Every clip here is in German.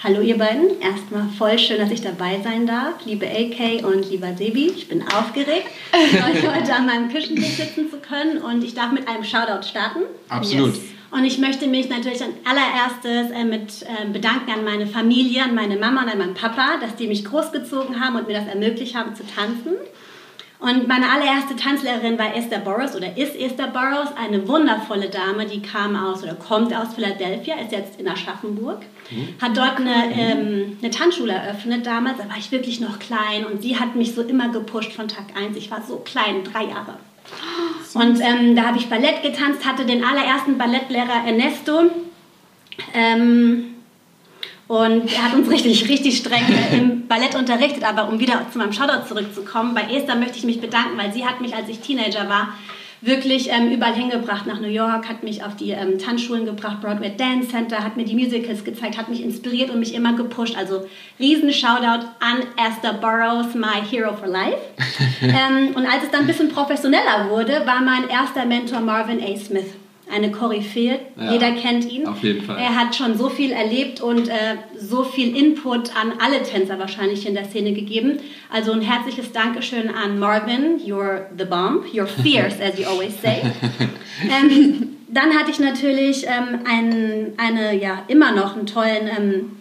Hallo ihr beiden, erstmal voll schön, dass ich dabei sein darf. Liebe AK und lieber Sebi, ich bin aufgeregt, euch heute an meinem Küchentisch sitzen zu können und ich darf mit einem Shoutout starten. Absolut. Yes. Und ich möchte mich natürlich an allererstes äh, mit äh, bedanken an meine Familie, an meine Mama und an meinen Papa, dass die mich großgezogen haben und mir das ermöglicht haben zu tanzen. Und meine allererste Tanzlehrerin war Esther Burroughs oder ist Esther Burroughs, eine wundervolle Dame, die kam aus oder kommt aus Philadelphia, ist jetzt in Aschaffenburg, mhm. hat dort eine, ähm, eine Tanzschule eröffnet damals, da war ich wirklich noch klein und sie hat mich so immer gepusht von Tag 1. Ich war so klein, drei Jahre. Und ähm, da habe ich Ballett getanzt, hatte den allerersten Ballettlehrer Ernesto. Ähm, und er hat uns richtig, richtig streng im Ballett unterrichtet. Aber um wieder zu meinem Shoutout zurückzukommen, bei Esther möchte ich mich bedanken, weil sie hat mich, als ich Teenager war, wirklich ähm, überall hingebracht. Nach New York, hat mich auf die ähm, Tanzschulen gebracht, Broadway Dance Center, hat mir die Musicals gezeigt, hat mich inspiriert und mich immer gepusht. Also riesen Shoutout an Esther Burroughs, my hero for life. ähm, und als es dann ein bisschen professioneller wurde, war mein erster Mentor Marvin A. Smith eine Koryphäe. Ja, Jeder kennt ihn. Auf jeden Fall. Er hat schon so viel erlebt und äh, so viel Input an alle Tänzer wahrscheinlich in der Szene gegeben. Also ein herzliches Dankeschön an Marvin. You're the bomb. You're fierce, as you always say. ähm, dann hatte ich natürlich ähm, einen, eine, ja, immer noch einen tollen ähm,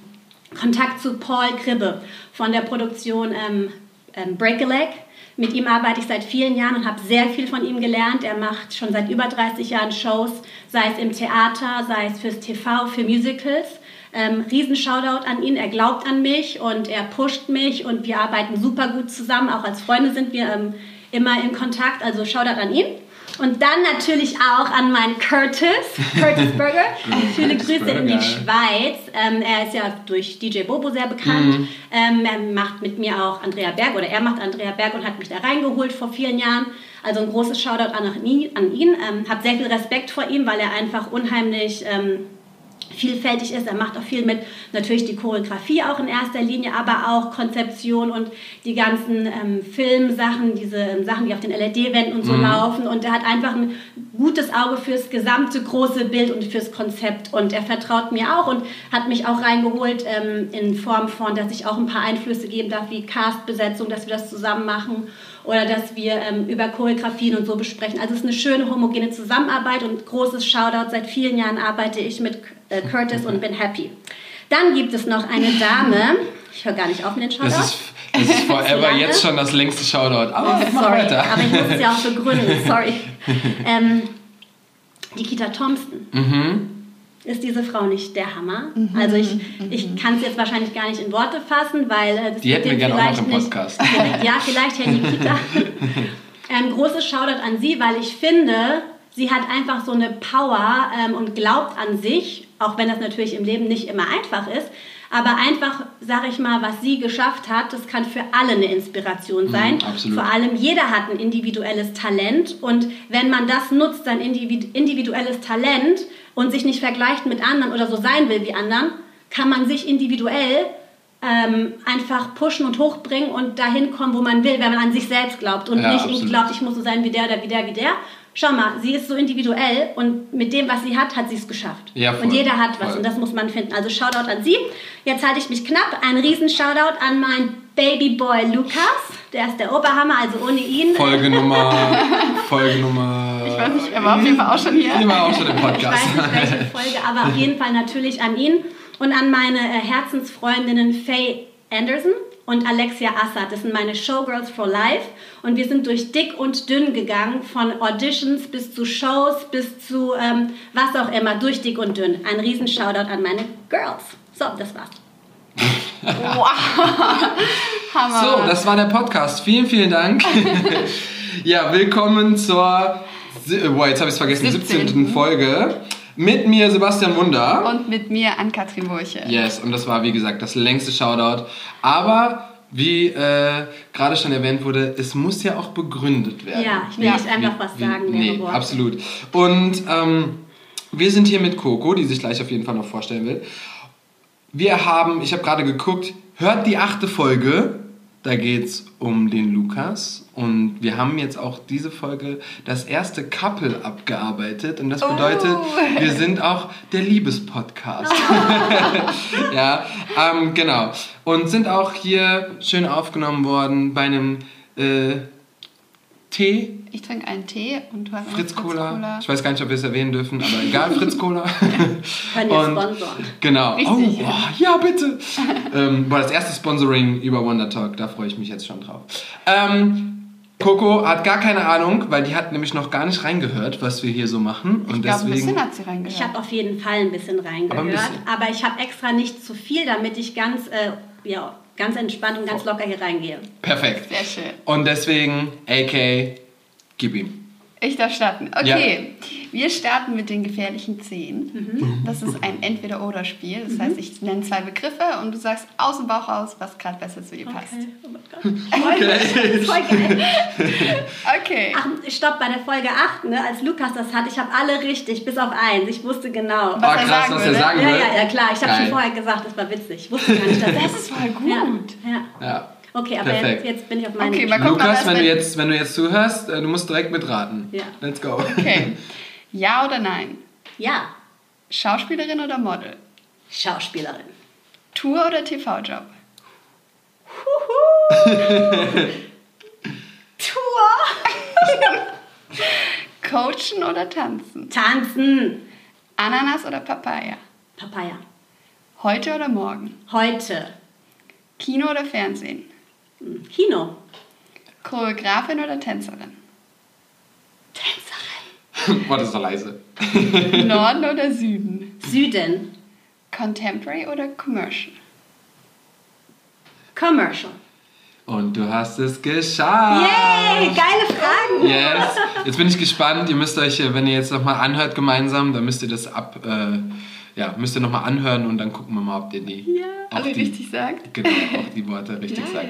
Kontakt zu Paul Kribbe von der Produktion ähm, ähm, Break a Leg mit ihm arbeite ich seit vielen Jahren und habe sehr viel von ihm gelernt. Er macht schon seit über 30 Jahren Shows, sei es im Theater, sei es fürs TV, für Musicals. Ähm, riesen Shoutout an ihn. Er glaubt an mich und er pusht mich und wir arbeiten super gut zusammen. Auch als Freunde sind wir ähm, immer in Kontakt. Also Shoutout an ihn. Und dann natürlich auch an meinen Curtis, Curtis Burger. Viele Grüße in die Schweiz. Ähm, er ist ja durch DJ Bobo sehr bekannt. Mhm. Ähm, er macht mit mir auch Andrea Berg oder er macht Andrea Berg und hat mich da reingeholt vor vielen Jahren. Also ein großes Shoutout an ihn. An ihn. Ähm, habe sehr viel Respekt vor ihm, weil er einfach unheimlich ähm, vielfältig ist. Er macht auch viel mit natürlich die Choreografie auch in erster Linie, aber auch Konzeption und die ganzen ähm, Filmsachen, diese ähm, Sachen, die auf den LED-Wänden und so mhm. laufen. Und er hat einfach ein gutes Auge fürs gesamte große Bild und fürs Konzept. Und er vertraut mir auch und hat mich auch reingeholt ähm, in Form von, dass ich auch ein paar Einflüsse geben darf, wie Castbesetzung, dass wir das zusammen machen oder dass wir ähm, über Choreografien und so besprechen. Also es ist eine schöne homogene Zusammenarbeit und großes Shoutout. Seit vielen Jahren arbeite ich mit äh, Curtis und bin happy. Dann gibt es noch eine Dame. Ich höre gar nicht auf mit den Shoutout. Das ist, das ist forever jetzt schon das längste Shoutout. Aber oh, sorry, weiter. aber ich muss es ja auch begründen. Sorry. Ähm, die Kita Thompson. Mhm ist diese Frau nicht der Hammer. Mhm. Also ich, ich kann es jetzt wahrscheinlich gar nicht in Worte fassen, weil äh, das Die hätten wir gerne auch noch im Podcast. Nicht, ja, vielleicht Herr Nikita. ähm, großes Shoutout an sie, weil ich finde, sie hat einfach so eine Power ähm, und glaubt an sich, auch wenn das natürlich im Leben nicht immer einfach ist. Aber einfach, sage ich mal, was sie geschafft hat, das kann für alle eine Inspiration mhm, sein. Mhm, Vor allem jeder hat ein individuelles Talent und wenn man das nutzt, sein individuelles Talent und sich nicht vergleicht mit anderen oder so sein will wie anderen, kann man sich individuell ähm, einfach pushen und hochbringen und dahin kommen, wo man will, wenn man an sich selbst glaubt und ja, nicht absolut. glaubt, ich muss so sein wie der oder wie der wie der, schau mal, sie ist so individuell und mit dem, was sie hat, hat sie es geschafft. Ja, voll, und jeder hat was voll. und das muss man finden. Also Shoutout an sie. Jetzt halte ich mich knapp. Ein riesen Shoutout an meinen Babyboy Lukas. Der ist der Oberhammer, also ohne ihn. Folgenummer, Folgenummer. Ich weiß nicht, er war auf jeden Fall auch schon hier. Er war auch schon im Podcast. Ich weiß nicht, welche Folge, aber auf jeden Fall natürlich an ihn und an meine äh, Herzensfreundinnen Faye Anderson und Alexia Assad. Das sind meine Showgirls for Life. Und wir sind durch dick und dünn gegangen, von Auditions bis zu Shows, bis zu ähm, was auch immer, durch dick und dünn. Ein riesen Shoutout an meine Girls. So, das war's. wow. Hammer. So, das war der Podcast. Vielen, vielen Dank. ja, willkommen zur, boah, jetzt habe ich es vergessen, 17. 17. Folge. Mit mir Sebastian Wunder. Und mit mir Ann-Kathrin Burche. Yes, und das war wie gesagt das längste Shoutout. Aber wie äh, gerade schon erwähnt wurde, es muss ja auch begründet werden. Ja, ich will ja. nicht einfach wie, was sagen. Wie, nee, Wort. absolut. Und ähm, wir sind hier mit Coco, die sich gleich auf jeden Fall noch vorstellen will. Wir haben, ich habe gerade geguckt, hört die achte Folge da geht es um den Lukas und wir haben jetzt auch diese Folge das erste Couple abgearbeitet und das bedeutet, oh. wir sind auch der Liebespodcast. ja, ähm, genau. Und sind auch hier schön aufgenommen worden bei einem äh, Tee, Ich trinke einen Tee und du hast einen Fritz Cola. Ich weiß gar nicht, ob wir es erwähnen dürfen, aber egal, Fritz Cola. Können wir Und- sponsoren. Genau. Richtig. Oh, boah, ja, bitte. ähm, war das erste Sponsoring über Wonder Talk, da freue ich mich jetzt schon drauf. Ähm, Coco hat gar keine Ahnung, weil die hat nämlich noch gar nicht reingehört, was wir hier so machen. Und Ich glaube, ein deswegen. bisschen hat sie reingehört. Ich habe auf jeden Fall ein bisschen reingehört, Aber aber, ich habe extra nicht zu viel, damit ich ganz, äh, ja, ganz entspannt und ganz locker hier reingehe. Perfekt. Sehr schön. Und deswegen, AK, gib ihm. Ich darf starten. Okay, wir starten mit den gefährlichen Zehn. Das ist ein Entweder-Oder-Spiel. Das heißt, ich nenne zwei Begriffe und du sagst aus dem Bauch raus, was gerade besser zu dir passt. Oh mein Gott. Okay. Voll geil. Okay. Ach, stopp, bei der Folge 8, ne, als Lukas das hat, ich habe alle richtig, bis auf eins. Ich wusste genau. Was Ah, er krass, sagen was er würde. sagen Ja, will. ja, ja, klar. Ich habe schon vorher gesagt, das war witzig. Ich wusste gar nicht, dass Das ist voll gut. Ja, ja. Ja. Okay, aber Perfekt. jetzt, jetzt bin ich auf meine Okay, mal gucken, Lukas, was wenn du, wenn- jetzt, wenn du jetzt zuhörst, äh, du musst direkt mitraten. Ja. Let's go. Okay. Ja oder nein? Ja, Schauspielerin oder Model? Schauspielerin. Tour oder TV-Job? Tour. Coachen oder tanzen? Tanzen. Ananas oder Papaya? Papaya. Heute oder morgen? Heute. Kino oder Fernsehen? Kino. Choreografin oder Tänzerin? Tänzerin. Boah, das ist so leise. Norden oder Süden? Süden. Contemporary oder Commercial? Commercial. Und du hast es geschafft. Yay, geile Fragen. Yes. Jetzt bin ich gespannt. Ihr müsst euch, äh, wenn ihr jetzt nochmal anhört gemeinsam, dann müsst ihr das ab, äh, ja, müsst ihr nochmal anhören und dann gucken wir mal, ob ihr die, Ja, auch alle die, richtig sagt. Genau, auch die Worte richtig Nice. sagt.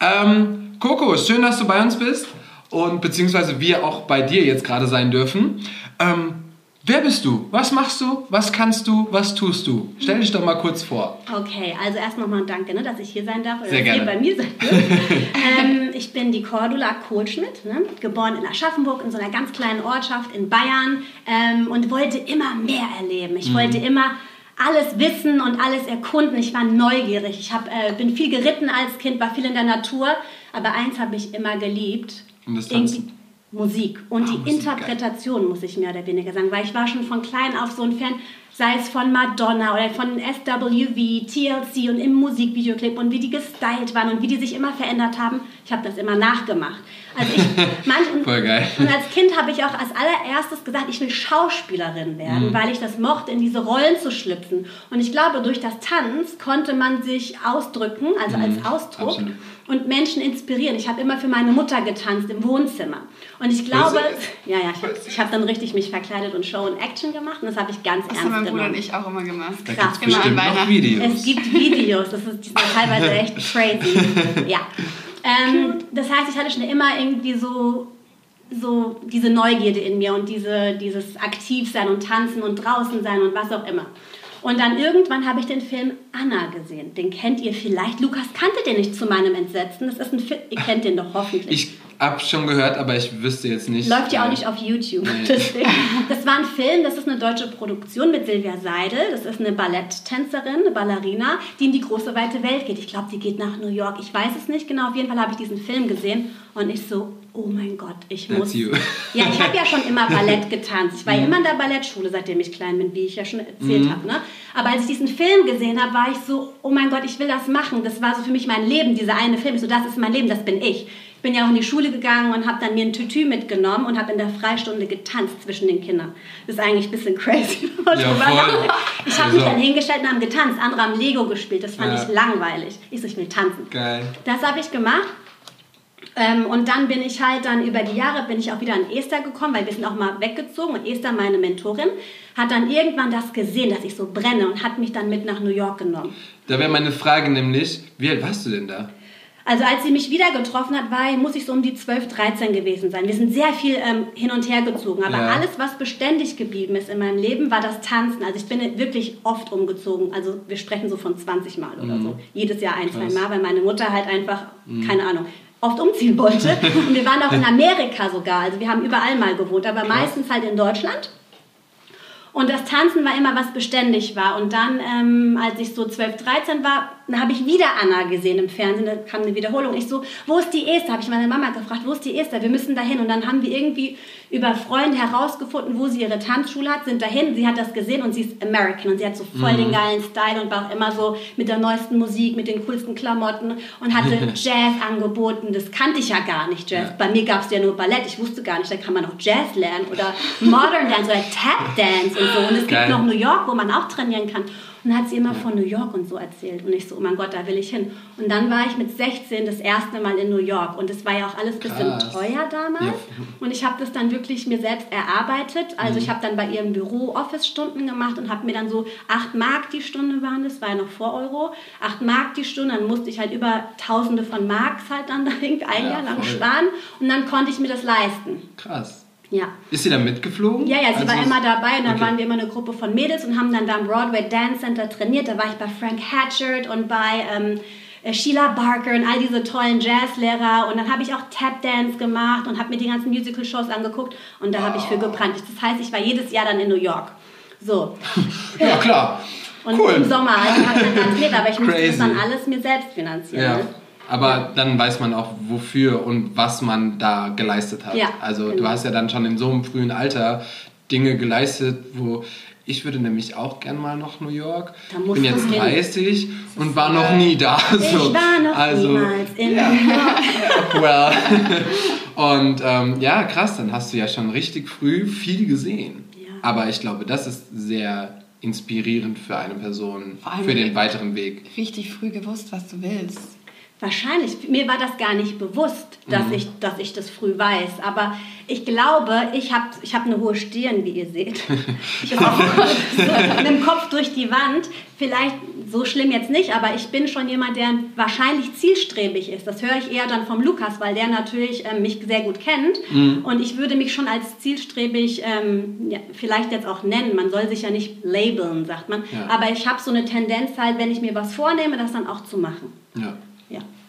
Ähm, Coco, schön, dass du bei uns bist und beziehungsweise wir auch bei dir jetzt gerade sein dürfen. Ähm, wer bist du? Was machst du? Was kannst du? Was tust du? Stell dich doch mal kurz vor. Okay, also erst nochmal danke, ne, dass ich hier sein darf. Oder Sehr dass gerne. ihr bei mir seid. ähm, ich bin die Cordula Kohlschmidt, ne, geboren in Aschaffenburg, in so einer ganz kleinen Ortschaft in Bayern ähm, und wollte immer mehr erleben. Ich wollte immer alles wissen und alles erkunden. Ich war neugierig. Ich hab, äh, bin viel geritten als Kind, war viel in der Natur. Aber eins habe ich immer geliebt. Und das Tanzen. Musik. Und Ah, die Musik, geil. Interpretation, muss ich mehr oder weniger sagen. Weil ich war schon von klein auf so ein Fan, sei es von Madonna oder von SWV, TLC und im Musikvideoclip und wie die gestylt waren und wie die sich immer verändert haben. Ich habe das immer nachgemacht. Also ich, manch, und, Voll geil. und als Kind habe ich auch als allererstes gesagt, ich will Schauspielerin werden, Mhm. weil ich das mochte, in diese Rollen zu schlüpfen. Und ich glaube, durch das Tanz konnte man sich ausdrücken, also als Ausdruck Mhm. absolut. Und Menschen inspirieren. Ich habe immer für meine Mutter getanzt im Wohnzimmer. Und ich glaube, Was? ja, ja, ich habe hab dann richtig mich verkleidet und Show und Action gemacht und das habe ich ganz Das ernst haben mein Bruder genommen. und ich auch immer gemacht. Krass. Immer an Weihnachten. Videos. Es gibt Videos, das ist, die sind teilweise echt crazy. Ja. Ähm, das heißt, ich hatte schon immer irgendwie so, so diese Neugierde in mir und diese, dieses Aktivsein und Tanzen und draußen sein und was auch immer. Und dann irgendwann habe ich den Film Anna gesehen. Den kennt ihr vielleicht. Lukas kannte den nicht zu meinem Entsetzen. Das ist ein Film, ihr kennt den doch hoffentlich. Ich habe schon gehört, aber ich wüsste jetzt nicht. Läuft ja auch äh, nicht auf YouTube. Nee. Deswegen. Das war ein Film, das ist eine deutsche Produktion mit Silvia Seidel. Das ist eine Balletttänzerin, eine Ballerina, die in die große weite Welt geht. Ich glaube, die geht nach New York. Ich weiß es nicht genau. Auf jeden Fall habe ich diesen Film gesehen und ich so, oh mein Gott, ich That's muss. you. Ja, ich habe ja schon immer Ballett getanzt. Ich war immer in der Ballettschule, seitdem ich klein bin, wie ich ja schon erzählt habe. Ne? Aber als ich diesen Film gesehen habe, war ich so, oh mein Gott, ich will das machen. Das war so für mich mein Leben, dieser eine Film. Ich so, das ist mein Leben, das bin ich. Ich bin ja auch in die Schule gegangen und habe dann mir ein Tütü mitgenommen und habe in der Freistunde getanzt zwischen den Kindern. Das ist eigentlich ein bisschen crazy. Ja, voll. Ich habe mich Also- dann hingestellt und haben getanzt. Andere haben Lego gespielt. Das fand Ja. ich langweilig. Ich so, ich will tanzen. Geil. Das habe ich gemacht. Ähm, und dann bin ich halt dann über die Jahre bin ich auch wieder an Esther gekommen, weil wir sind auch mal weggezogen und Esther, meine Mentorin, hat dann irgendwann das gesehen, dass ich so brenne und hat mich dann mit nach New York genommen. Da wäre meine Frage nämlich, wie alt warst du denn da? Also als sie mich wieder getroffen hat, war, muss ich so um die 12, 13 gewesen sein. Wir sind sehr viel ähm, hin und her gezogen, aber Ja. alles, was beständig geblieben ist in meinem Leben, war das Tanzen. Also ich bin wirklich oft umgezogen. Also wir sprechen so von 20 Mal oder so. Jedes Jahr ein, zwei Mhm. Krass. Mhm. Mal, weil meine Mutter halt einfach, keine Ahnung, oft umziehen wollte. Und wir waren auch in Amerika sogar. Also wir haben überall mal gewohnt, aber meistens halt in Deutschland. Und das Tanzen war immer, was beständig war. Und dann, ähm, als ich so 12, 13 war, habe ich wieder Anna gesehen im Fernsehen. Da kam eine Wiederholung. Ich so, wo ist die Esther? Habe ich meine Mama gefragt, wo ist die Esther? Wir müssen dahin. Und dann haben wir irgendwie über Freunde herausgefunden, wo sie ihre Tanzschule hat, sind dahin. Sie hat das gesehen und sie ist American. Und sie hat so voll mhm. den geilen Style und war auch immer so mit der neuesten Musik, mit den coolsten Klamotten und hatte Jazz angeboten. Das kannte ich ja gar nicht, Jazz. Ja. Bei mir gab es ja nur Ballett. Ich wusste gar nicht, da kann man auch Jazz lernen oder Modern Dance oder Tap Dance und so. Und es Geil. gibt noch New York, wo man auch trainieren kann. Und dann hat sie immer ja. von New York und so erzählt. Und ich so, oh mein Gott, da will ich hin. Und dann war ich mit 16 das erste Mal in New York. Und es war ja auch alles ein bisschen teuer damals. Ja. Und ich habe das dann wirklich mir selbst erarbeitet. Also mhm. ich habe dann bei ihrem Büro Office-Stunden gemacht und habe mir dann so 8 Mark die Stunde waren, das war ja noch vor Euro, 8 Mark die Stunde. Dann musste ich halt über Tausende von Marks halt dann ein Jahr lang sparen. Und dann konnte ich mir das leisten. Krass. Ja. Ist sie dann mitgeflogen? Ja, ja, sie also war immer dabei und dann okay. waren wir immer eine Gruppe von Mädels und haben dann da im Broadway Dance Center trainiert. Da war ich bei Frank Hatchard und bei ähm, äh, Sheila Barker und all diese tollen Jazzlehrer und dann habe ich auch Tap Dance gemacht und habe mir die ganzen Musical Shows angeguckt und da habe ich für gebrannt. Das heißt, ich war jedes Jahr dann in New York. So. ja, klar. Und cool. im Sommer also habe ich dann ganz mit, aber ich musste das dann alles mir selbst finanzieren. Ja. Ne? Aber dann weiß man auch, wofür und was man da geleistet hat. Ja, also genau. du hast ja dann schon in so einem frühen Alter Dinge geleistet, wo ich würde nämlich auch gern mal nach New York. Ich bin jetzt 30 hin. und war noch nie da. Ich war noch also, niemals in ja. New York. well. und ähm, ja, krass, dann hast du ja schon richtig früh viel gesehen. Ja. Aber ich glaube, das ist sehr inspirierend für eine Person, für den weiteren Weg. Richtig früh gewusst, was du willst. Wahrscheinlich. Mir war das gar nicht bewusst, dass, mhm. ich, dass ich das früh weiß. Aber ich glaube, ich habe ich hab eine hohe Stirn, wie ihr seht. Ich auch mit dem Kopf durch die Wand. Vielleicht so schlimm jetzt nicht, aber ich bin schon jemand, der wahrscheinlich zielstrebig ist. Das höre ich eher dann vom Lukas, weil der natürlich ähm, mich sehr gut kennt. Mhm. Und ich würde mich schon als zielstrebig ähm, ja, vielleicht jetzt auch nennen. Man soll sich ja nicht labeln, sagt man. Ja. Aber ich habe so eine Tendenz halt, wenn ich mir was vornehme, das dann auch zu machen. Ja.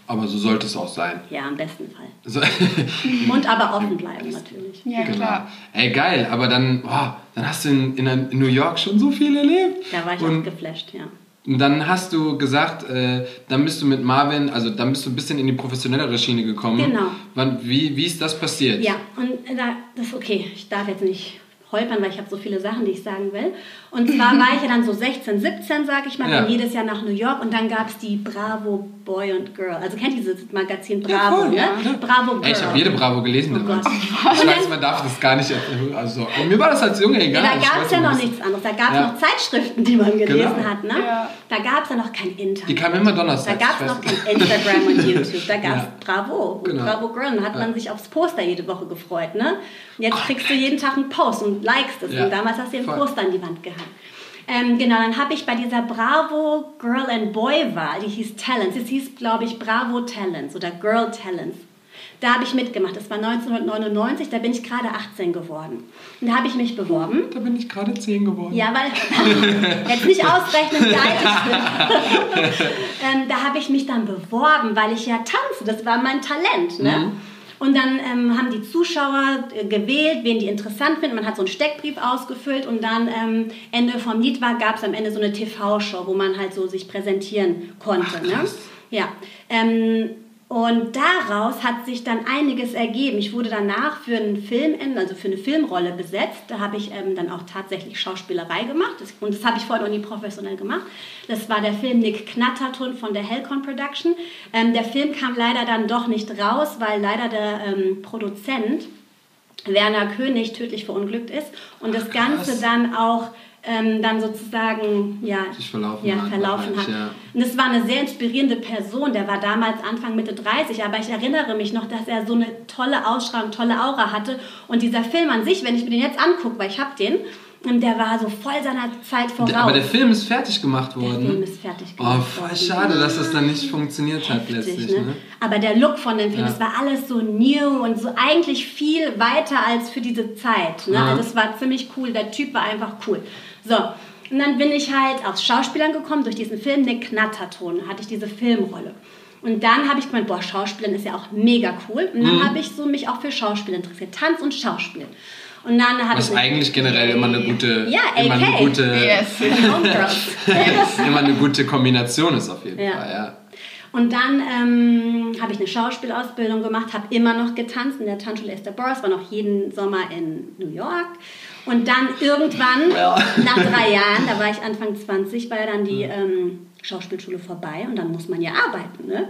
Aber so sollte es auch sein. Ja, im besten Fall. So. Mund aber offen bleiben natürlich. Ja, genau. klar. Ey, geil, aber dann, oh, dann hast du in, in, in, New York schon so viel erlebt. Da war ich und, auch geflasht, ja. Und dann hast du gesagt, äh, dann bist du mit Marvin, also dann bist du ein bisschen in die professionellere Schiene gekommen. Genau. Wann, wie, wie ist das passiert? Ja, und da, das ist okay, ich darf jetzt nicht holpern, weil ich habe so viele Sachen, die ich sagen will. Und zwar war ich ja dann so 16, 17, sag ich mal, ja. bin jedes Jahr nach New York und dann gab es die Bravo Boy und Girl. Also kennt ihr dieses Magazin Bravo, ja, voll, ne? Ja. Bravo Girl. Ey, ich habe jede Bravo gelesen. Oh Gott. Ich weiß, man darf das gar nicht. Also, mir war das als Junge egal. Ja, da gab es ja noch nichts anderes. Da gab es noch Zeitschriften, die man gelesen genau. hat. Ne? Da gab es ja noch kein Internet. Die kamen immer Donnerstag. Da gab es noch kein Instagram und YouTube. Da gab es Bravo genau. Bravo Girl. Und hat man sich aufs Poster jede Woche gefreut. Ne? Und jetzt kriegst du jeden Tag einen Post und likest es. Und damals hast du den Poster an die Wand gehangen. Ähm, genau, dann habe ich bei dieser Bravo Girl and Boy Wahl, die hieß Talents, es hieß, glaube ich, Bravo Talents oder Girl Talents. Da habe ich mitgemacht. Das war 1999, da bin ich gerade 18 geworden. Und da habe ich mich beworben. Da bin ich gerade 10 geworden. Ja, weil, jetzt nicht ausrechnen, wie alt ich bin. ähm, da habe ich mich dann beworben, weil ich ja tanze. Das war mein Talent. Ne? Mhm. Und dann ähm, haben die Zuschauer äh, gewählt, wen die interessant finden. Man hat so einen Steckbrief ausgefüllt und dann ähm, Ende vom Lied war, gab es am Ende so eine TV-Show, wo man halt so sich präsentieren konnte. Ach, ne? Ja. Ähm, und daraus hat sich dann einiges ergeben. Ich wurde danach für einen Film, also für eine Filmrolle besetzt. Da habe ich ähm, dann auch tatsächlich Schauspielerei gemacht. Das, und das habe ich vorher noch nie professionell gemacht. Das war der Film Nick Knatterton von der Hellcon Production. Ähm, der Film kam leider dann doch nicht raus, weil leider der ähm, Produzent Werner König tödlich verunglückt ist. Und das Ganze dann auch ähm, dann sozusagen ja, Sich verlaufen, ja, verlaufen hat. Ja. Und es war eine sehr inspirierende Person, der war damals Anfang Mitte 30, aber ich erinnere mich noch, dass er so eine tolle Ausstrahlung, tolle Aura hatte. Und dieser Film an sich, wenn ich mir den jetzt angucke, weil ich habe den, und der war so voll seiner Zeit voraus. Aber der Film ist fertig gemacht worden. Der Film ist fertig gemacht Oh, voll worden. schade, dass das dann nicht funktioniert hat letztlich. Ne? Ne? Aber der Look von dem Film, es war alles so new und so eigentlich viel weiter als für diese Zeit. Ne? Ja. Also es war ziemlich cool, der Typ war einfach cool. So, und dann bin ich halt aufs Schauspielern gekommen durch diesen Film, Nick Knatterton, hatte ich diese Filmrolle. Und dann habe ich gemeint, boah, Schauspielen ist ja auch mega cool. Und dann mhm. habe ich so mich auch für Schauspiel interessiert, Tanz und Schauspiel. Und dann habe ich Was eigentlich generell immer eine gute, Ja, immer eine AK. gute, Yes. Immer eine gute Kombination ist auf jeden Ja. Fall, ja. Und dann ähm, habe ich eine Schauspielausbildung gemacht, habe immer noch getanzt in der Tanzschule Esther Boris, war noch jeden Sommer in New York. Und dann irgendwann, nach drei Jahren, da war ich Anfang 20, war ja dann die ähm, Schauspielschule vorbei und dann muss man ja arbeiten. Ne?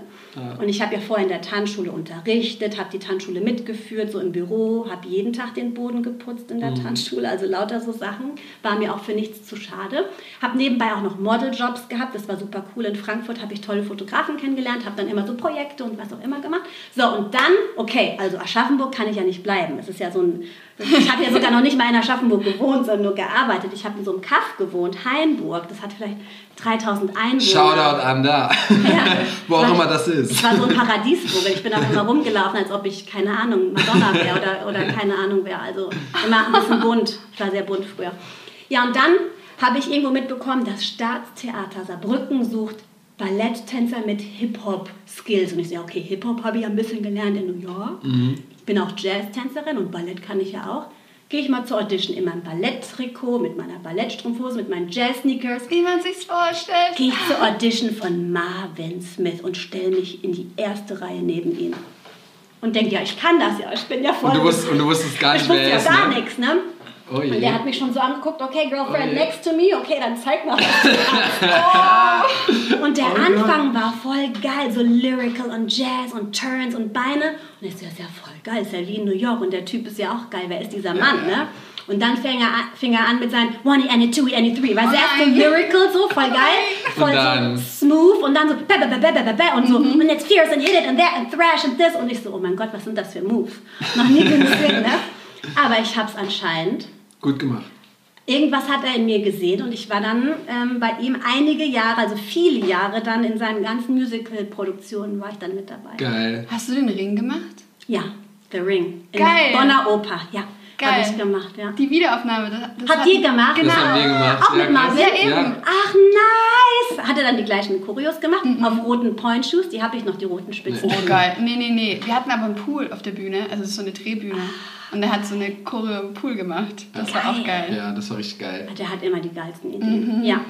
Und ich habe ja vorher in der Tanzschule unterrichtet, habe die Tanzschule mitgeführt, so im Büro, habe jeden Tag den Boden geputzt in der Tanzschule, also lauter so Sachen, war mir auch für nichts zu schade. Habe nebenbei auch noch Modeljobs gehabt, das war super cool. In Frankfurt habe ich tolle Fotografen kennengelernt, habe dann immer so Projekte und was auch immer gemacht. So, und dann, okay, also Aschaffenburg kann ich ja nicht bleiben. Das ist ja so ein, ich habe ja sogar noch nicht mal in Aschaffenburg gewohnt, sondern nur gearbeitet. Ich habe in so einem Kaff gewohnt, Hainburg, das hat vielleicht 3000 Einwohner. Shoutout an da. Wo auch immer das ist. Ich war so ein Paradiesvogel. Ich bin auch immer rumgelaufen, als ob ich, keine Ahnung, Madonna wäre oder, oder keine Ahnung wäre. Also immer ein bisschen bunt. Ich war sehr bunt früher. Ja, und dann habe ich irgendwo mitbekommen, das Staatstheater Saarbrücken sucht Balletttänzer mit Hip-Hop-Skills. Und ich so, ja, okay, Hip-Hop habe ich ja ein bisschen gelernt in New York. Ich bin auch Jazztänzerin und Ballett kann ich ja auch. Gehe ich mal zur Audition in meinem Balletttrikot, mit meiner Ballettstrumpfhose, mit meinen Jazz-Sneakers Wie man sich's vorstellt. gehe ich zur Audition von Marvin Smith und stelle mich in die erste Reihe neben ihn. Und denke, ja, ich kann das ja, ich bin ja voll... Und du, wusst, und du wusstest gar ich nicht, wusste wer ja er ist, gar ne? nichts, ne? Oh. Und der hat mich schon so angeguckt, okay, Girlfriend Oh next to me, okay, dann zeig mal, kannst. Und der Anfang war voll geil, so lyrical und Jazz und Turns und Beine. Und ich so, das ist ja voll geil, ist ja wie in New York und der Typ ist ja auch geil, wer ist dieser Mann, ne? Und dann fing er, an, fing er an mit seinen One, any, two, any, three. Weißt du, Oh erst so nein. lyrical, so voll geil, voll Und dann- so smooth und dann so be, be, be, be, be, und so und jetzt fierce and hit it and that and thrash and this. Und ich so, oh mein Gott, was sind das für Moves? Noch nie gesehen, ne? Aber ich hab's anscheinend Gut gemacht. Irgendwas hat er in mir gesehen und ich war dann ähm, bei ihm einige Jahre, also viele Jahre dann in seinen ganzen Musical-Produktionen war ich dann mit dabei. Geil. Hast du den Ring gemacht? Ja, The Ring. In Geil. der Bonner Oper, ja. Geil. Habe ich gemacht, ja. Die Wiederaufnahme. Das, das Habt ihr gemacht? Genau. Das haben wir gemacht. Auch ja, mit Marvin? Ja, eben. Ja. Ach, nice! Hat er dann die gleichen Choreos gemacht? Mhm. Auf roten Point Shoes, die habe ich noch, die roten Spitzen. Oh, geil. Nee, nee, nee. Wir hatten aber einen Pool auf der Bühne. Also es ist so eine Drehbühne. Und er hat so eine Choreo im Pool gemacht. Das war auch Geil. geil. Ja, das war richtig geil. Der hat immer die geilsten Ideen. Ja.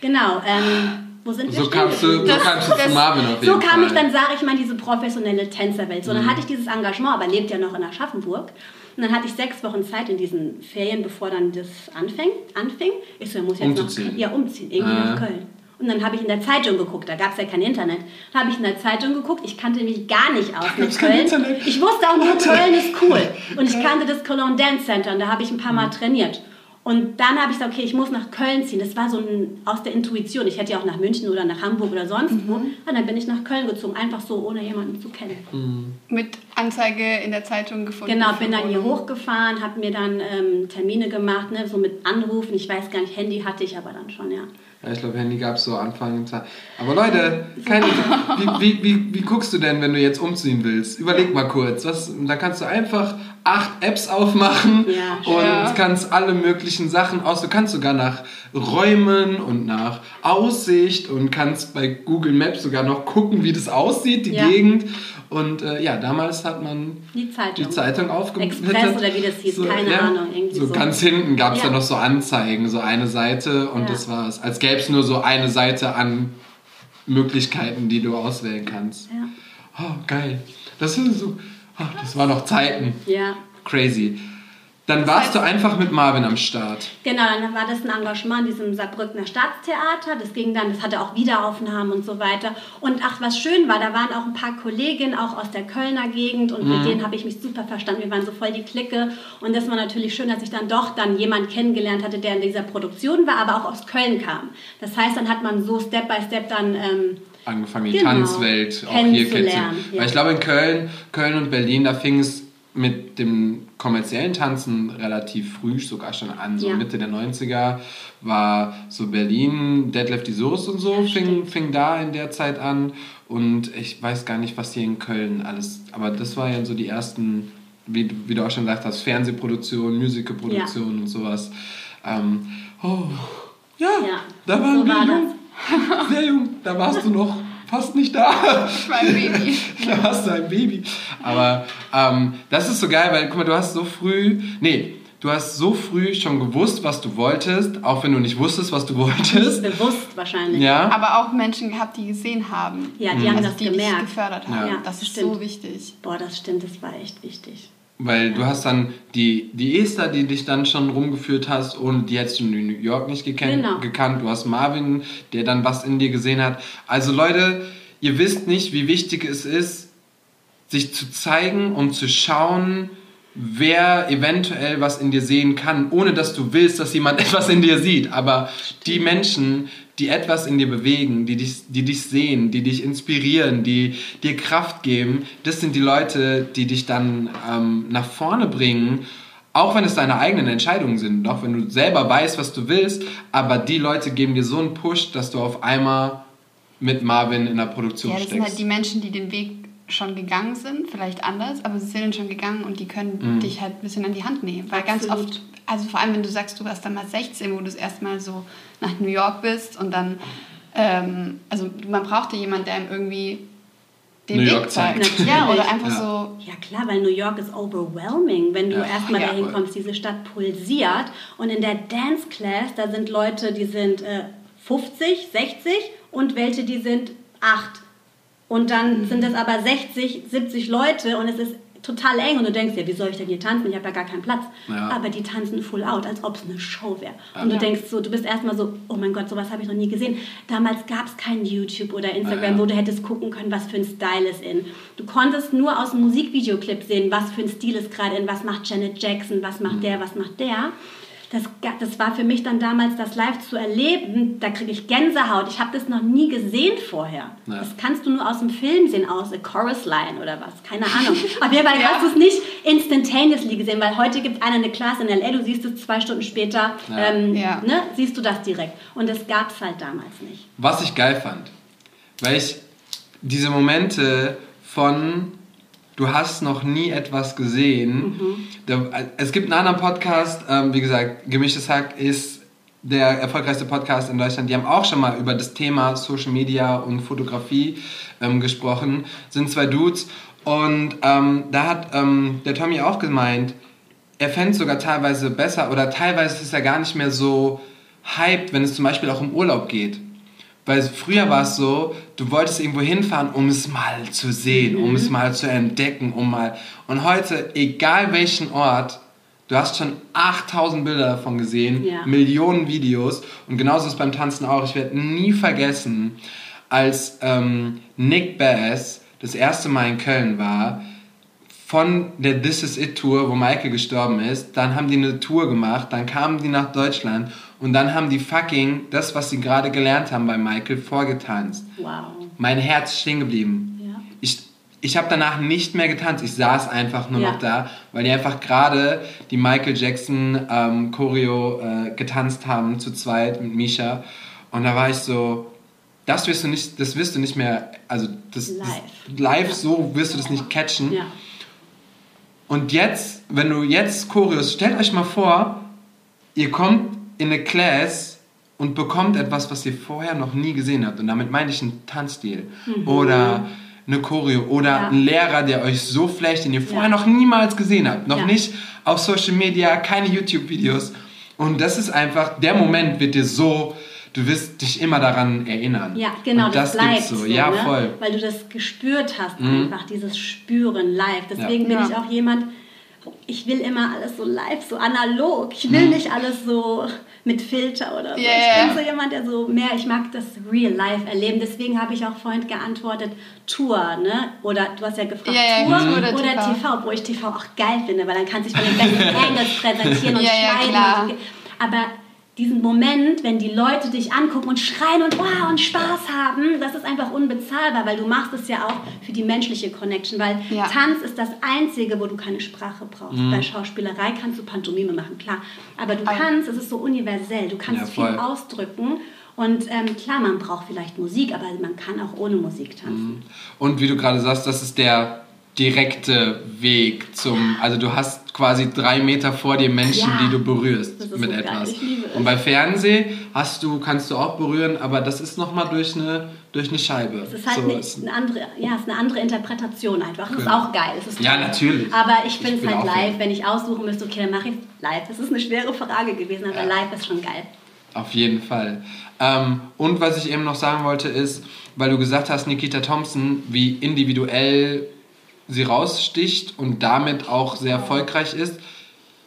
Genau. Ähm, wo sind wir So stehen kamst du, so kamst du zu Marvin auf jeden So kam Fall. ich dann, sage ich mal, in diese professionelle Tänzerwelt. So, dann Mhm. hatte ich dieses Engagement, aber lebt ja noch in Aschaffenburg. Und dann hatte ich sechs Wochen Zeit in diesen Ferien, bevor dann das anfing. anfing. Ich so, ich muss jetzt Umzuziehen. Nach, ja, umziehen, irgendwie Ah. nach Köln. Und dann habe ich in der Zeitung geguckt, da gab es ja kein Internet. Da habe ich in der Zeitung geguckt, ich kannte mich gar nicht aus mit Köln. Internet. Ich wusste auch nur, Köln ist cool. Und ich kannte das Cologne Dance Center und da habe ich ein paar Mal trainiert. Und dann habe ich gesagt, okay, ich muss nach Köln ziehen. Das war so ein, aus der Intuition. Ich hätte ja auch nach München oder nach Hamburg oder sonst wo. Und dann bin ich nach Köln gezogen, einfach so, ohne jemanden zu kennen. Mit Anzeige in der Zeitung gefunden. Genau, bin dann hier hochgefahren, habe mir dann ähm, Termine gemacht, ne, so mit Anrufen. Ich weiß gar nicht, Handy hatte ich aber dann schon, ja. Ja, ich glaube, Handy gab es so Anfang. Aber Leute, keine, wie, wie, wie, wie guckst du denn, wenn du jetzt umziehen willst? Überleg mal kurz. Was, da kannst du einfach acht Apps aufmachen Ja, und ja. kannst alle möglichen Sachen aus. Du kannst sogar nach Räumen und nach Aussicht und kannst bei Google Maps sogar noch gucken, wie das aussieht, die Ja. Gegend. Und äh, ja, damals hat man Die Zeitung. die Zeitung aufgeblättert. Express oder wie das hieß, keine Ahnung, irgendwie so. so. ganz hinten gab es Ja. ja noch so Anzeigen, so eine Seite und Ja. das war's. Als gäbe es nur so eine Seite an Möglichkeiten, die du auswählen kannst. Ja. Oh, geil. Das sind so, das waren noch Zeiten. ja. Crazy. Dann warst du einfach mit Marvin am Start. Genau, dann war das ein Engagement in diesem Saarbrückener Staatstheater. Das ging dann, das hatte auch Wiederaufnahmen und so weiter. Und ach, was schön war, da waren auch ein paar Kolleginnen, auch aus der Kölner Gegend. Und mit denen habe ich mich super verstanden. Wir waren so voll die Clique. Und das war natürlich schön, dass ich dann doch dann jemanden kennengelernt hatte, der in dieser Produktion war, aber auch aus Köln kam. Das heißt, dann hat man so Step by Step dann... Ähm, Angefangen, die Genau. Tanzwelt auch hier Kennenzulernen, ja. Weil ich glaube, in Köln, Köln und Berlin, da fing es mit dem kommerziellen Tanzen relativ früh sogar schon an. So Ja. Mitte der 90er war so Berlin, Deadlift die Soße und so, Ja, fing, fing da in der Zeit an. Und ich weiß gar nicht, was hier in Köln alles, aber das war ja so die ersten, wie, wie du auch schon gesagt hast, Fernsehproduktion, Musicalproduktion und sowas. Ähm, oh, ja, Ja, da waren so wir war. Sehr jung, da warst du noch fast nicht da. Ich war ein Baby. da warst du ein Baby. Aber ähm, das ist so geil, weil guck mal, du hast so früh. Nee, du hast so früh schon gewusst, was du wolltest, auch wenn du nicht wusstest, was du wolltest. Bewusst wahrscheinlich. Ja. Aber auch Menschen gehabt, die gesehen haben. Ja, die haben also das die gemerkt. dich gefördert haben. Ja. Ja, das ist stimmt. so wichtig. Boah, das stimmt, das war echt wichtig. Weil du hast dann die, die Esther, die dich dann schon rumgeführt hast und die hättest du in New York nicht gekannt, Genau. gekannt. Du hast Marvin, der dann was in dir gesehen hat. Also Leute, ihr wisst nicht, wie wichtig es ist, sich zu zeigen und zu schauen, wer eventuell was in dir sehen kann, ohne dass du willst, dass jemand etwas in dir sieht. Aber die Menschen, die etwas in dir bewegen, die dich, die dich sehen, die dich inspirieren, die dir Kraft geben, das sind die Leute, die dich dann ähm, nach vorne bringen. Auch wenn es deine eigenen Entscheidungen sind, auch wenn du selber weißt, was du willst, aber die Leute geben dir so einen Push, dass du auf einmal mit Marvin in der Produktion Ja, das sind steckst. halt die Menschen, die den Weg schon gegangen sind, vielleicht anders, aber sie sind ihn schon gegangen und die können dich halt ein bisschen an die Hand nehmen. Weil ganz Absolut. oft, also vor allem wenn du sagst, du warst damals 16, wo du das erstmal so nach New York bist und dann, ähm, also man brauchte jemanden, der ihm irgendwie den New Weg York zeigt. zeigt. Ja, oder Natürlich. einfach Ja. so, Ja klar, weil New York ist overwhelming. Wenn du Ja. erstmal Ja. dahin kommst, diese Stadt pulsiert. Und in der Dance Class, da sind Leute, die sind äh, 50, 60 und welche, die sind 8. Und dann sind es aber 60, 70 Leute und es ist total eng und du denkst, ja, wie soll ich denn hier tanzen? Ich habe ja gar keinen Platz. Ja. Aber die tanzen full out, als ob es eine Show wäre. Und du Ja. denkst so, du bist erstmal so, oh mein Gott, sowas habe ich noch nie gesehen. Damals gab es kein YouTube oder Instagram, Ja, ja. wo du hättest gucken können, was für ein Style ist in. Du konntest nur aus dem Musikvideoclip sehen, was für ein Stil ist gerade in, was macht Janet Jackson, was Mhm. macht der, was macht der. Das, das war für mich dann damals das live zu erleben, da kriege ich Gänsehaut. Ich habe das noch nie gesehen vorher. Ja. Das kannst du nur aus dem Film sehen, aus A Chorus Line oder was, keine Ahnung. Auf jeden Fall Ja. hast du es nicht instantaneously gesehen, weil heute gibt einer eine Class in L.A., du siehst es zwei Stunden später, Ja. ähm, Ja. Ne, siehst du das direkt. Und das gab es halt damals nicht. Was ich geil fand, weil ich diese Momente von du hast noch nie etwas gesehen. Da, es gibt einen anderen Podcast, ähm, wie gesagt, Gemischtes Hack ist der erfolgreichste Podcast in Deutschland. Die haben auch schon mal über das Thema Social Media und Fotografie ähm, gesprochen. Sind zwei Dudes und ähm, da hat ähm, der Tommy auch gemeint, er fände es sogar teilweise besser oder teilweise ist er gar nicht mehr so hyped, wenn es zum Beispiel auch um Urlaub geht. Weil früher war es so, du wolltest irgendwo hinfahren, um es mal zu sehen, um es mal zu entdecken, um mal. Und heute, egal welchen Ort, du hast schon 8000 Bilder davon gesehen, Ja. Millionen Videos. Und genauso ist es beim Tanzen auch. Ich werde nie vergessen, als ähm, Nick Bass das erste Mal in Köln war, von der This Is It Tour, wo Michael gestorben ist, dann haben die eine Tour gemacht, dann kamen die nach Deutschland und dann haben die fucking das, was sie gerade gelernt haben bei Michael, vorgetanzt. Wow. Mein Herz ist stehen geblieben. Ja. Ich, ich habe danach nicht mehr getanzt, ich saß einfach nur Ja. noch da, weil die einfach gerade die Michael Jackson ähm, Choreo äh, getanzt haben, zu zweit mit Misha. Und da war ich so, das wirst du nicht, das wirst du nicht mehr, also das, Live. das live Ja. so wirst du das nicht catchen. Ja. Und jetzt, wenn du jetzt Choreos, stellt euch mal vor, ihr kommt in eine Class und bekommt etwas, was ihr vorher noch nie gesehen habt. Und damit meine ich einen Tanzstil oder eine Choreo oder Ja. einen Lehrer, der euch so flecht, den ihr vorher Ja. noch niemals gesehen habt. Noch Ja. nicht auf Social Media, keine YouTube-Videos. Und das ist einfach, der Moment wird dir so, du wirst dich immer daran erinnern. Ja, genau, und das, das, bleibt so. so, Ja, ne? voll. Weil du das gespürt hast, Mhm. einfach dieses Spüren live. Deswegen bin Ja. ich auch jemand, ich will immer alles so live, so analog. Ich will Mhm. nicht alles so mit Filter oder so. Ja, Ich ja. bin so jemand, der so mehr, ich mag das Real Life erleben. Deswegen habe ich auch vorhin geantwortet, Tour, ne? Oder du hast ja gefragt, Ja, ja, Tour Tour oder oder, TV. TV, wo ich TV auch geil finde, weil dann kann sich von den besten Angles präsentieren und Ja, ja, schneiden. klar. Und, aber diesen Moment, wenn die Leute dich angucken und schreien und wow und Spaß haben, das ist einfach unbezahlbar, weil du machst es ja auch für die menschliche Connection, weil Ja. Tanz ist das Einzige, wo du keine Sprache brauchst. Bei Schauspielerei kannst du Pantomime machen, klar, aber du kannst, es ist so universell, du kannst Ja, viel ausdrücken und ähm, klar, man braucht vielleicht Musik, aber man kann auch ohne Musik tanzen. Und wie du gerade sagst, das ist der direkte Weg zum, also du hast quasi drei Meter vor dir Menschen, Ja. die du berührst Das ist mit so etwas. Und bei Fernsehen hast du, kannst du auch berühren, aber das ist nochmal durch eine, durch eine Scheibe. Es ist halt So, eine, es- eine andere, ja, ist eine andere Interpretation einfach. Ist Genau. auch geil. Ist Ja, natürlich. Aber ich finde es halt live, wenn ich aussuchen müsste, okay, dann mache ich es live. Das ist eine schwere Frage gewesen, aber Ja. live ist schon geil. Auf jeden Fall. Ähm, und was ich eben noch sagen wollte ist, weil du gesagt hast, Nikita Thompson, wie individuell sie raussticht und damit auch sehr erfolgreich ist,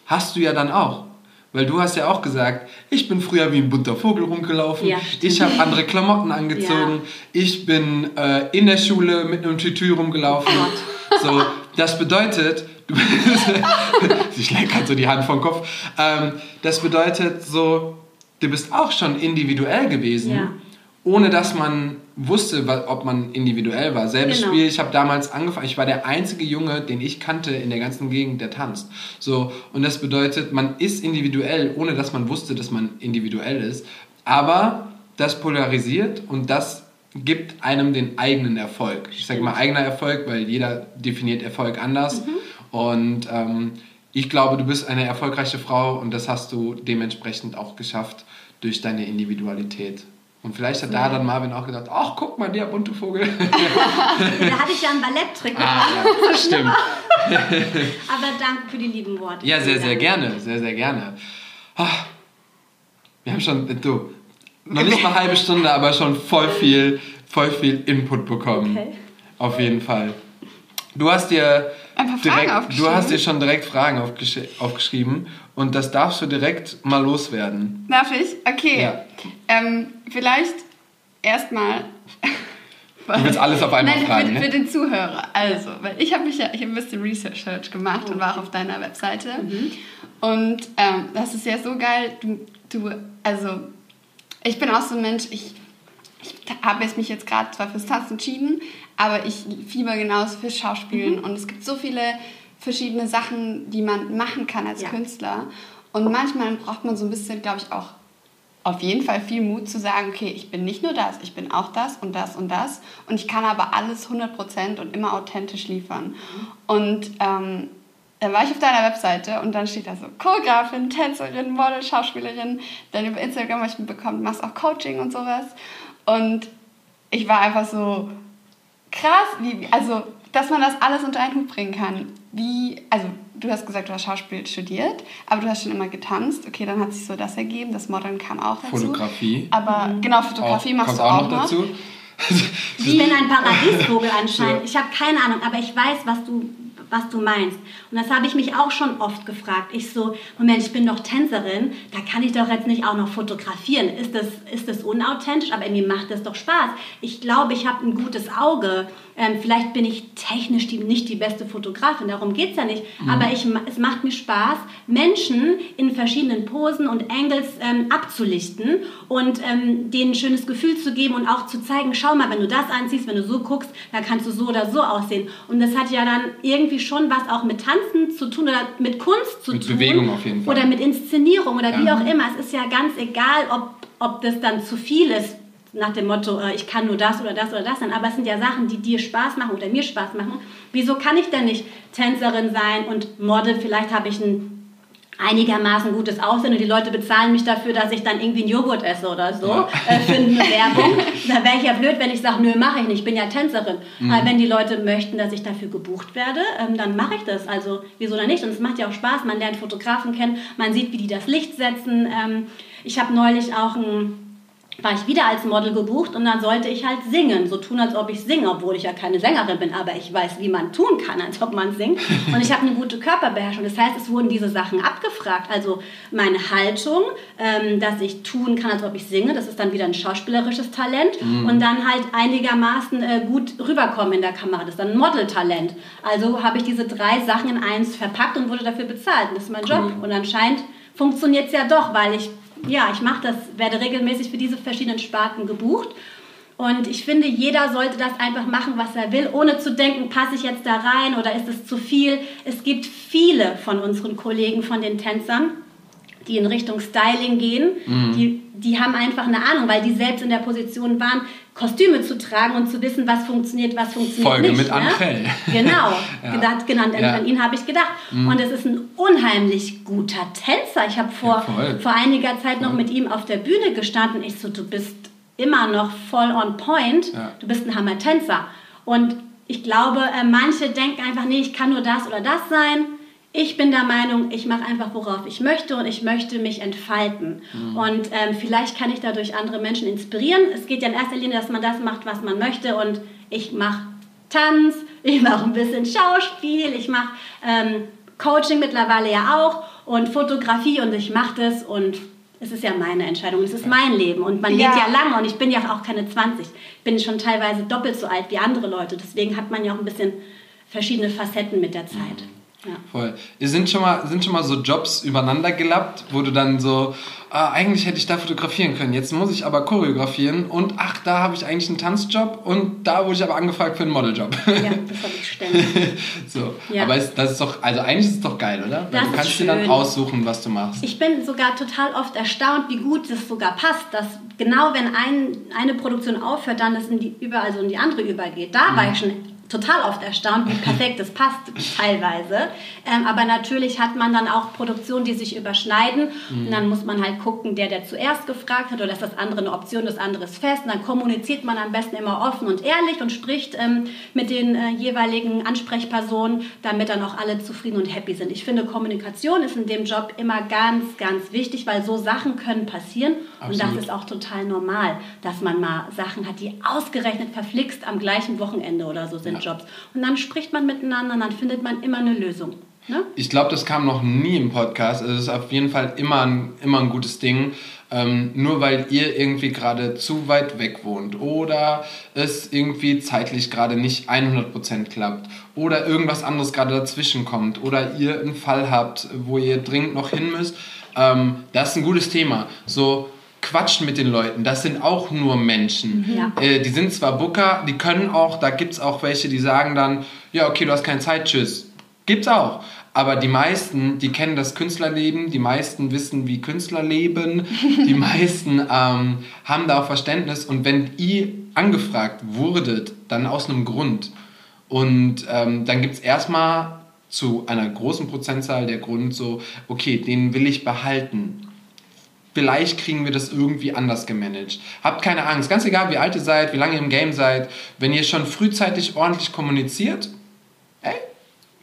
hast du ja dann auch. Weil du hast ja auch gesagt, ich bin früher wie ein bunter Vogel rumgelaufen, Ja, ich habe andere Klamotten angezogen, ich bin äh, in der Schule mit einem Tütü rumgelaufen. Oh so, das bedeutet, du bist, sie schlägt halt so die Hand vom Kopf. Ähm, das bedeutet so, du bist auch schon individuell gewesen, Ja. Ohne dass man wusste, ob man individuell war. Selbes Genau. Spiel, ich habe damals angefangen, ich war der einzige Junge, den ich kannte in der ganzen Gegend, der tanzt. So, und das bedeutet, man ist individuell, ohne dass man wusste, dass man individuell ist. Aber das polarisiert und das gibt einem den eigenen Erfolg. Ich sage mal eigener Erfolg, weil jeder definiert Erfolg anders. Und ähm, ich glaube, du bist eine erfolgreiche Frau und das hast du dementsprechend auch geschafft durch deine Individualität. Und vielleicht hat da dann Marvin auch gedacht, ach guck mal, der bunte Vogel. da hatte ich ja einen Balletttrick. ah, ja, stimmt. Aber danke für die lieben Worte. Ja, sehr, sehr gerne, sehr, sehr gerne. Ah, Wir haben schon, du, noch nicht mal eine halbe Stunde, aber schon voll viel, voll viel Input bekommen. Okay. Auf jeden Fall. Du hast dir Ein paar Fragen direkt, du hast dir schon direkt Fragen aufgesch aufgeschrieben und das darfst du direkt mal loswerden. Darf ich? Okay. Ja. Ähm, vielleicht erstmal. Du willst alles auf einmal Nein, fragen, für, ne? für den Zuhörer. Also, weil ich habe mich ja, ich habe ein bisschen Research gemacht und war auch auf deiner Webseite. Mhm. Und ähm, das ist ja so geil. Du, du, also, ich bin auch so ein Mensch, ich, ich habe jetzt mich jetzt gerade zwar fürs Tanzen entschieden, aber ich fieber genauso fürs Schauspielen. Mhm. Und es gibt so viele verschiedene Sachen, die man machen kann als Ja. Künstler. Und manchmal braucht man so ein bisschen, glaube ich, auch auf jeden Fall viel Mut zu sagen, okay, ich bin nicht nur das, ich bin auch das und das und das und ich kann aber alles 100% und immer authentisch liefern. Und ähm, dann war ich auf deiner Webseite und dann steht da so Choreografin, Tänzerin, Model, Schauspielerin, dann über Instagram habe ich mitbekommen, du machst auch Coaching und sowas. Und ich war einfach so krass, wie, also, dass man das alles unter einen Hut bringen kann. Wie, also, du hast gesagt, du hast Schauspiel studiert, aber du hast schon immer getanzt. Okay, dann hat sich so das ergeben. Das Modeln kam auch dazu. Fotografie. Aber genau, Fotografie Auch- machst kommt du auch auch noch dazu. Ich bin ein Paradiesvogel anscheinend. Ja. Ich habe keine Ahnung, aber ich weiß, was du, was du meinst. Und das habe ich mich auch schon oft gefragt. Ich so, Moment, ich bin doch Tänzerin, da kann ich doch jetzt nicht auch noch fotografieren. Ist das, ist das unauthentisch? Aber irgendwie macht das doch Spaß. Ich glaube, ich habe ein gutes Auge. Ähm, vielleicht bin ich technisch die, nicht die beste Fotografin, darum geht es ja nicht. Aber ich, es macht mir Spaß, Menschen in verschiedenen Posen und Angles ähm, abzulichten und ähm, denen ein schönes Gefühl zu geben und auch zu zeigen, schau mal, wenn du das anziehst, wenn du so guckst, dann kannst du so oder so aussehen. Und das hat ja dann irgendwie schon was auch mit Tanzen zu tun oder mit Kunst zu Mit tun. Bewegung auf jeden Fall. Oder mit Inszenierung oder wie Ja. auch immer. Es ist ja ganz egal, ob, ob das dann zu viel ist, nach dem Motto, äh, ich kann nur das oder das oder das sein. Aber es sind ja Sachen, die dir Spaß machen oder mir Spaß machen. Wieso kann ich denn nicht Tänzerin sein und Model? Vielleicht habe ich ein einigermaßen gutes Aussehen und die Leute bezahlen mich dafür, dass ich dann irgendwie einen Joghurt esse oder so Ja. äh, für eine Werbung. Da wäre ich ja blöd, wenn ich sage, nö, mache ich nicht, ich bin ja Tänzerin. Mhm. Aber wenn die Leute möchten, dass ich dafür gebucht werde, ähm, dann mache ich das. Also wieso denn nicht? Und es macht ja auch Spaß, man lernt Fotografen kennen, man sieht, wie die das Licht setzen. Ähm, ich habe neulich auch ein war ich wieder als Model gebucht und dann sollte ich halt singen, so tun, als ob ich singe, obwohl ich ja keine Sängerin bin, aber ich weiß, wie man tun kann, als ob man singt. Und ich habe eine gute Körperbeherrschung. Das heißt, es wurden diese Sachen abgefragt. Also meine Haltung, ähm, dass ich tun kann, als ob ich singe, das ist dann wieder ein schauspielerisches Talent. Und dann halt einigermaßen äh, gut rüberkommen in der Kamera, das ist dann ein Modeltalent. Also habe ich diese drei Sachen in eins verpackt und wurde dafür bezahlt. Und das ist mein Job. Und anscheinend funktioniert es ja doch, weil ich ja, ich mache das, werde regelmäßig für diese verschiedenen Sparten gebucht. Und ich finde, jeder sollte das einfach machen, was er will, ohne zu denken, passe ich jetzt da rein oder ist es zu viel. Es gibt viele von unseren Kollegen, von den Tänzern, die in Richtung Styling gehen, Mhm. die, die haben einfach eine Ahnung, weil die selbst in der Position waren, Kostüme zu tragen und zu wissen, was funktioniert, was funktioniert Folge nicht. mit ne? Anfell. Genau, Ja. gedacht, genannt, Ja. Mhm. an ihn habe ich gedacht. Und es ist ein unheimlich guter Tänzer. Ich habe vor, Ja, vor einiger Zeit noch Voll. mit ihm auf der Bühne gestanden. Ich so, du bist immer noch voll on point. Du bist ein Hammer-Tänzer. Und ich glaube, äh, manche denken einfach, nee, ich kann nur das oder das sein. Ich bin der Meinung, ich mache einfach, worauf ich möchte und ich möchte mich entfalten. Mhm. Und ähm, vielleicht kann ich dadurch andere Menschen inspirieren. Es geht ja in erster Linie, dass man das macht, was man möchte. Und ich mache Tanz, ich mache ein bisschen Schauspiel, ich mache ähm, Coaching mittlerweile ja auch und Fotografie und ich mache das und es ist ja meine Entscheidung, es ist mein Leben und man Ja. lebt ja lange und ich bin ja auch keine 20. Ich bin schon teilweise doppelt so alt wie andere Leute. Deswegen hat man ja auch ein bisschen verschiedene Facetten mit der Zeit. Ja. Voll. Sind schon mal, sind schon mal so Jobs übereinander gelappt, wo du dann so, ah, eigentlich hätte ich da fotografieren können, jetzt muss ich aber choreografieren und ach, da habe ich eigentlich einen Tanzjob und da wurde ich aber angefragt für einen Modeljob. ja, das habe ich ständig. so. Ja. Aber ist, das ist doch, also eigentlich ist es doch geil, oder? Weil Das du kannst dir dann aussuchen, was du machst. Ich bin sogar total oft erstaunt, wie gut es sogar passt, dass genau wenn ein, eine Produktion aufhört, dann das in die, über, also in die andere übergeht. Da war ich schon total oft erstaunt, wie perfekt es passt teilweise. Ähm, aber natürlich hat man dann auch Produktionen, die sich überschneiden. Und dann muss man halt gucken, der, der zuerst gefragt hat, oder ist das andere eine Option, das andere ist fest. Und dann kommuniziert man am besten immer offen und ehrlich und spricht ähm, mit den äh, jeweiligen Ansprechpersonen, damit dann auch alle zufrieden und happy sind. Ich finde, Kommunikation ist in dem Job immer ganz, ganz wichtig, weil so Sachen können passieren. Und Absolut. das ist auch total normal, dass man mal Sachen hat, die ausgerechnet verflixt am gleichen Wochenende oder so sind Jobs. Und dann spricht man miteinander dann findet man immer eine Lösung. Ne? Ich glaube, das kam noch nie im Podcast. Also es ist auf jeden Fall immer ein, immer ein gutes Ding. Ähm, nur weil ihr irgendwie gerade zu weit weg wohnt oder es irgendwie zeitlich gerade nicht 100% klappt oder irgendwas anderes gerade dazwischen kommt oder ihr einen Fall habt, wo ihr dringend noch hin müsst, ähm, das ist ein gutes Thema. So quatscht mit den Leuten, das sind auch nur Menschen. Ja. Äh, die sind zwar Booker, die können auch, da gibt es auch welche, die sagen dann, ja okay, du hast keine Zeit, tschüss. Gibt's auch. Aber die meisten, die kennen das Künstlerleben, die meisten wissen, wie Künstler leben, die meisten ähm, haben da auch Verständnis. Und wenn ihr angefragt wurdet, dann aus einem Grund. Und ähm, dann gibt es erstmal zu einer großen Prozentzahl der Grund so, okay, den will ich behalten. Vielleicht kriegen wir das irgendwie anders gemanagt. Habt keine Angst, ganz egal wie alt ihr seid, wie lange ihr im Game seid, wenn ihr schon frühzeitig ordentlich kommuniziert, ey,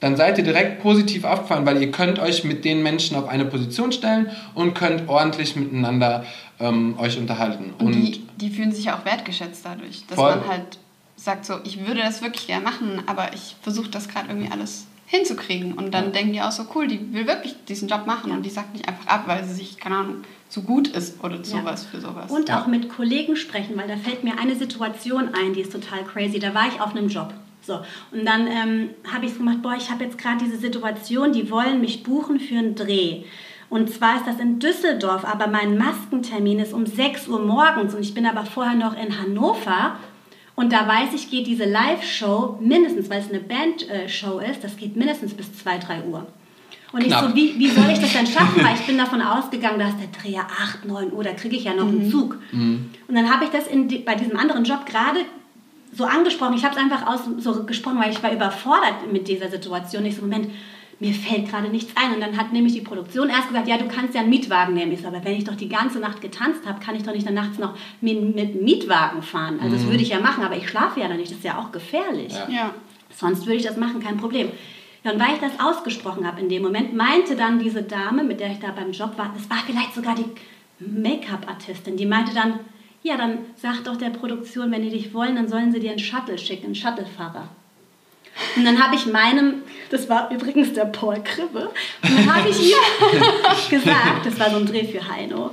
dann seid ihr direkt positiv aufgefallen, weil ihr könnt euch mit den Menschen auf eine Position stellen und könnt ordentlich miteinander ähm, euch unterhalten. Und, die, die fühlen sich auch wertgeschätzt dadurch, dass Voll. man halt sagt so, ich würde das wirklich gerne machen, aber ich versuche das gerade irgendwie alles hinzukriegen. Und dann denken die auch so, cool, die will wirklich diesen Job machen und die sagt nicht einfach ab, weil sie sich, keine Ahnung, zu gut ist oder sowas für sowas. Und Ja. auch mit Kollegen sprechen, weil da fällt mir eine Situation ein, die ist total crazy. Da war ich auf einem Job. So, und dann ähm, habe ich so gemacht, boah, ich habe jetzt gerade diese Situation, die wollen mich buchen für einen Dreh. Und zwar ist das in Düsseldorf, aber mein Maskentermin ist um 6 Uhr morgens und ich bin aber vorher noch in Hannover. Und da weiß ich, geht diese Live-Show mindestens, weil es eine Band-Show ist, das geht mindestens bis 2, 3 Uhr. Und ich Knapp. so, wie, wie soll ich das denn schaffen? Weil ich bin davon ausgegangen, dass der Dreher 8, 9 Uhr, da kriege ich ja noch einen Zug. Und dann habe ich das in bei diesem anderen Job gerade so angesprochen. Ich habe es einfach aus, so gesprochen, weil ich war überfordert mit dieser Situation. Ich so, Moment, mir fällt gerade nichts ein. Und dann hat nämlich die Produktion erst gesagt, ja, du kannst ja einen Mietwagen nehmen. Ich so, aber wenn ich doch die ganze Nacht getanzt habe, kann ich doch nicht dann nachts noch mit, mit einem Mietwagen fahren. Also das würde ich ja machen, aber ich schlafe ja dann nicht. Das ist ja auch gefährlich. Ja. ja. Sonst würde ich das machen, kein Problem. Ja, und weil ich das ausgesprochen habe in dem Moment, meinte dann diese Dame, mit der ich da beim Job war, das war vielleicht sogar die Make-up-Artistin, die meinte dann, ja, dann sag doch der Produktion, wenn die dich wollen, dann sollen sie dir einen Shuttle schicken, einen Shuttlefahrer. Und dann habe ich meinem, das war übrigens der Paul Kribbe, und dann habe ich ihm gesagt, das war so ein Dreh für Heino,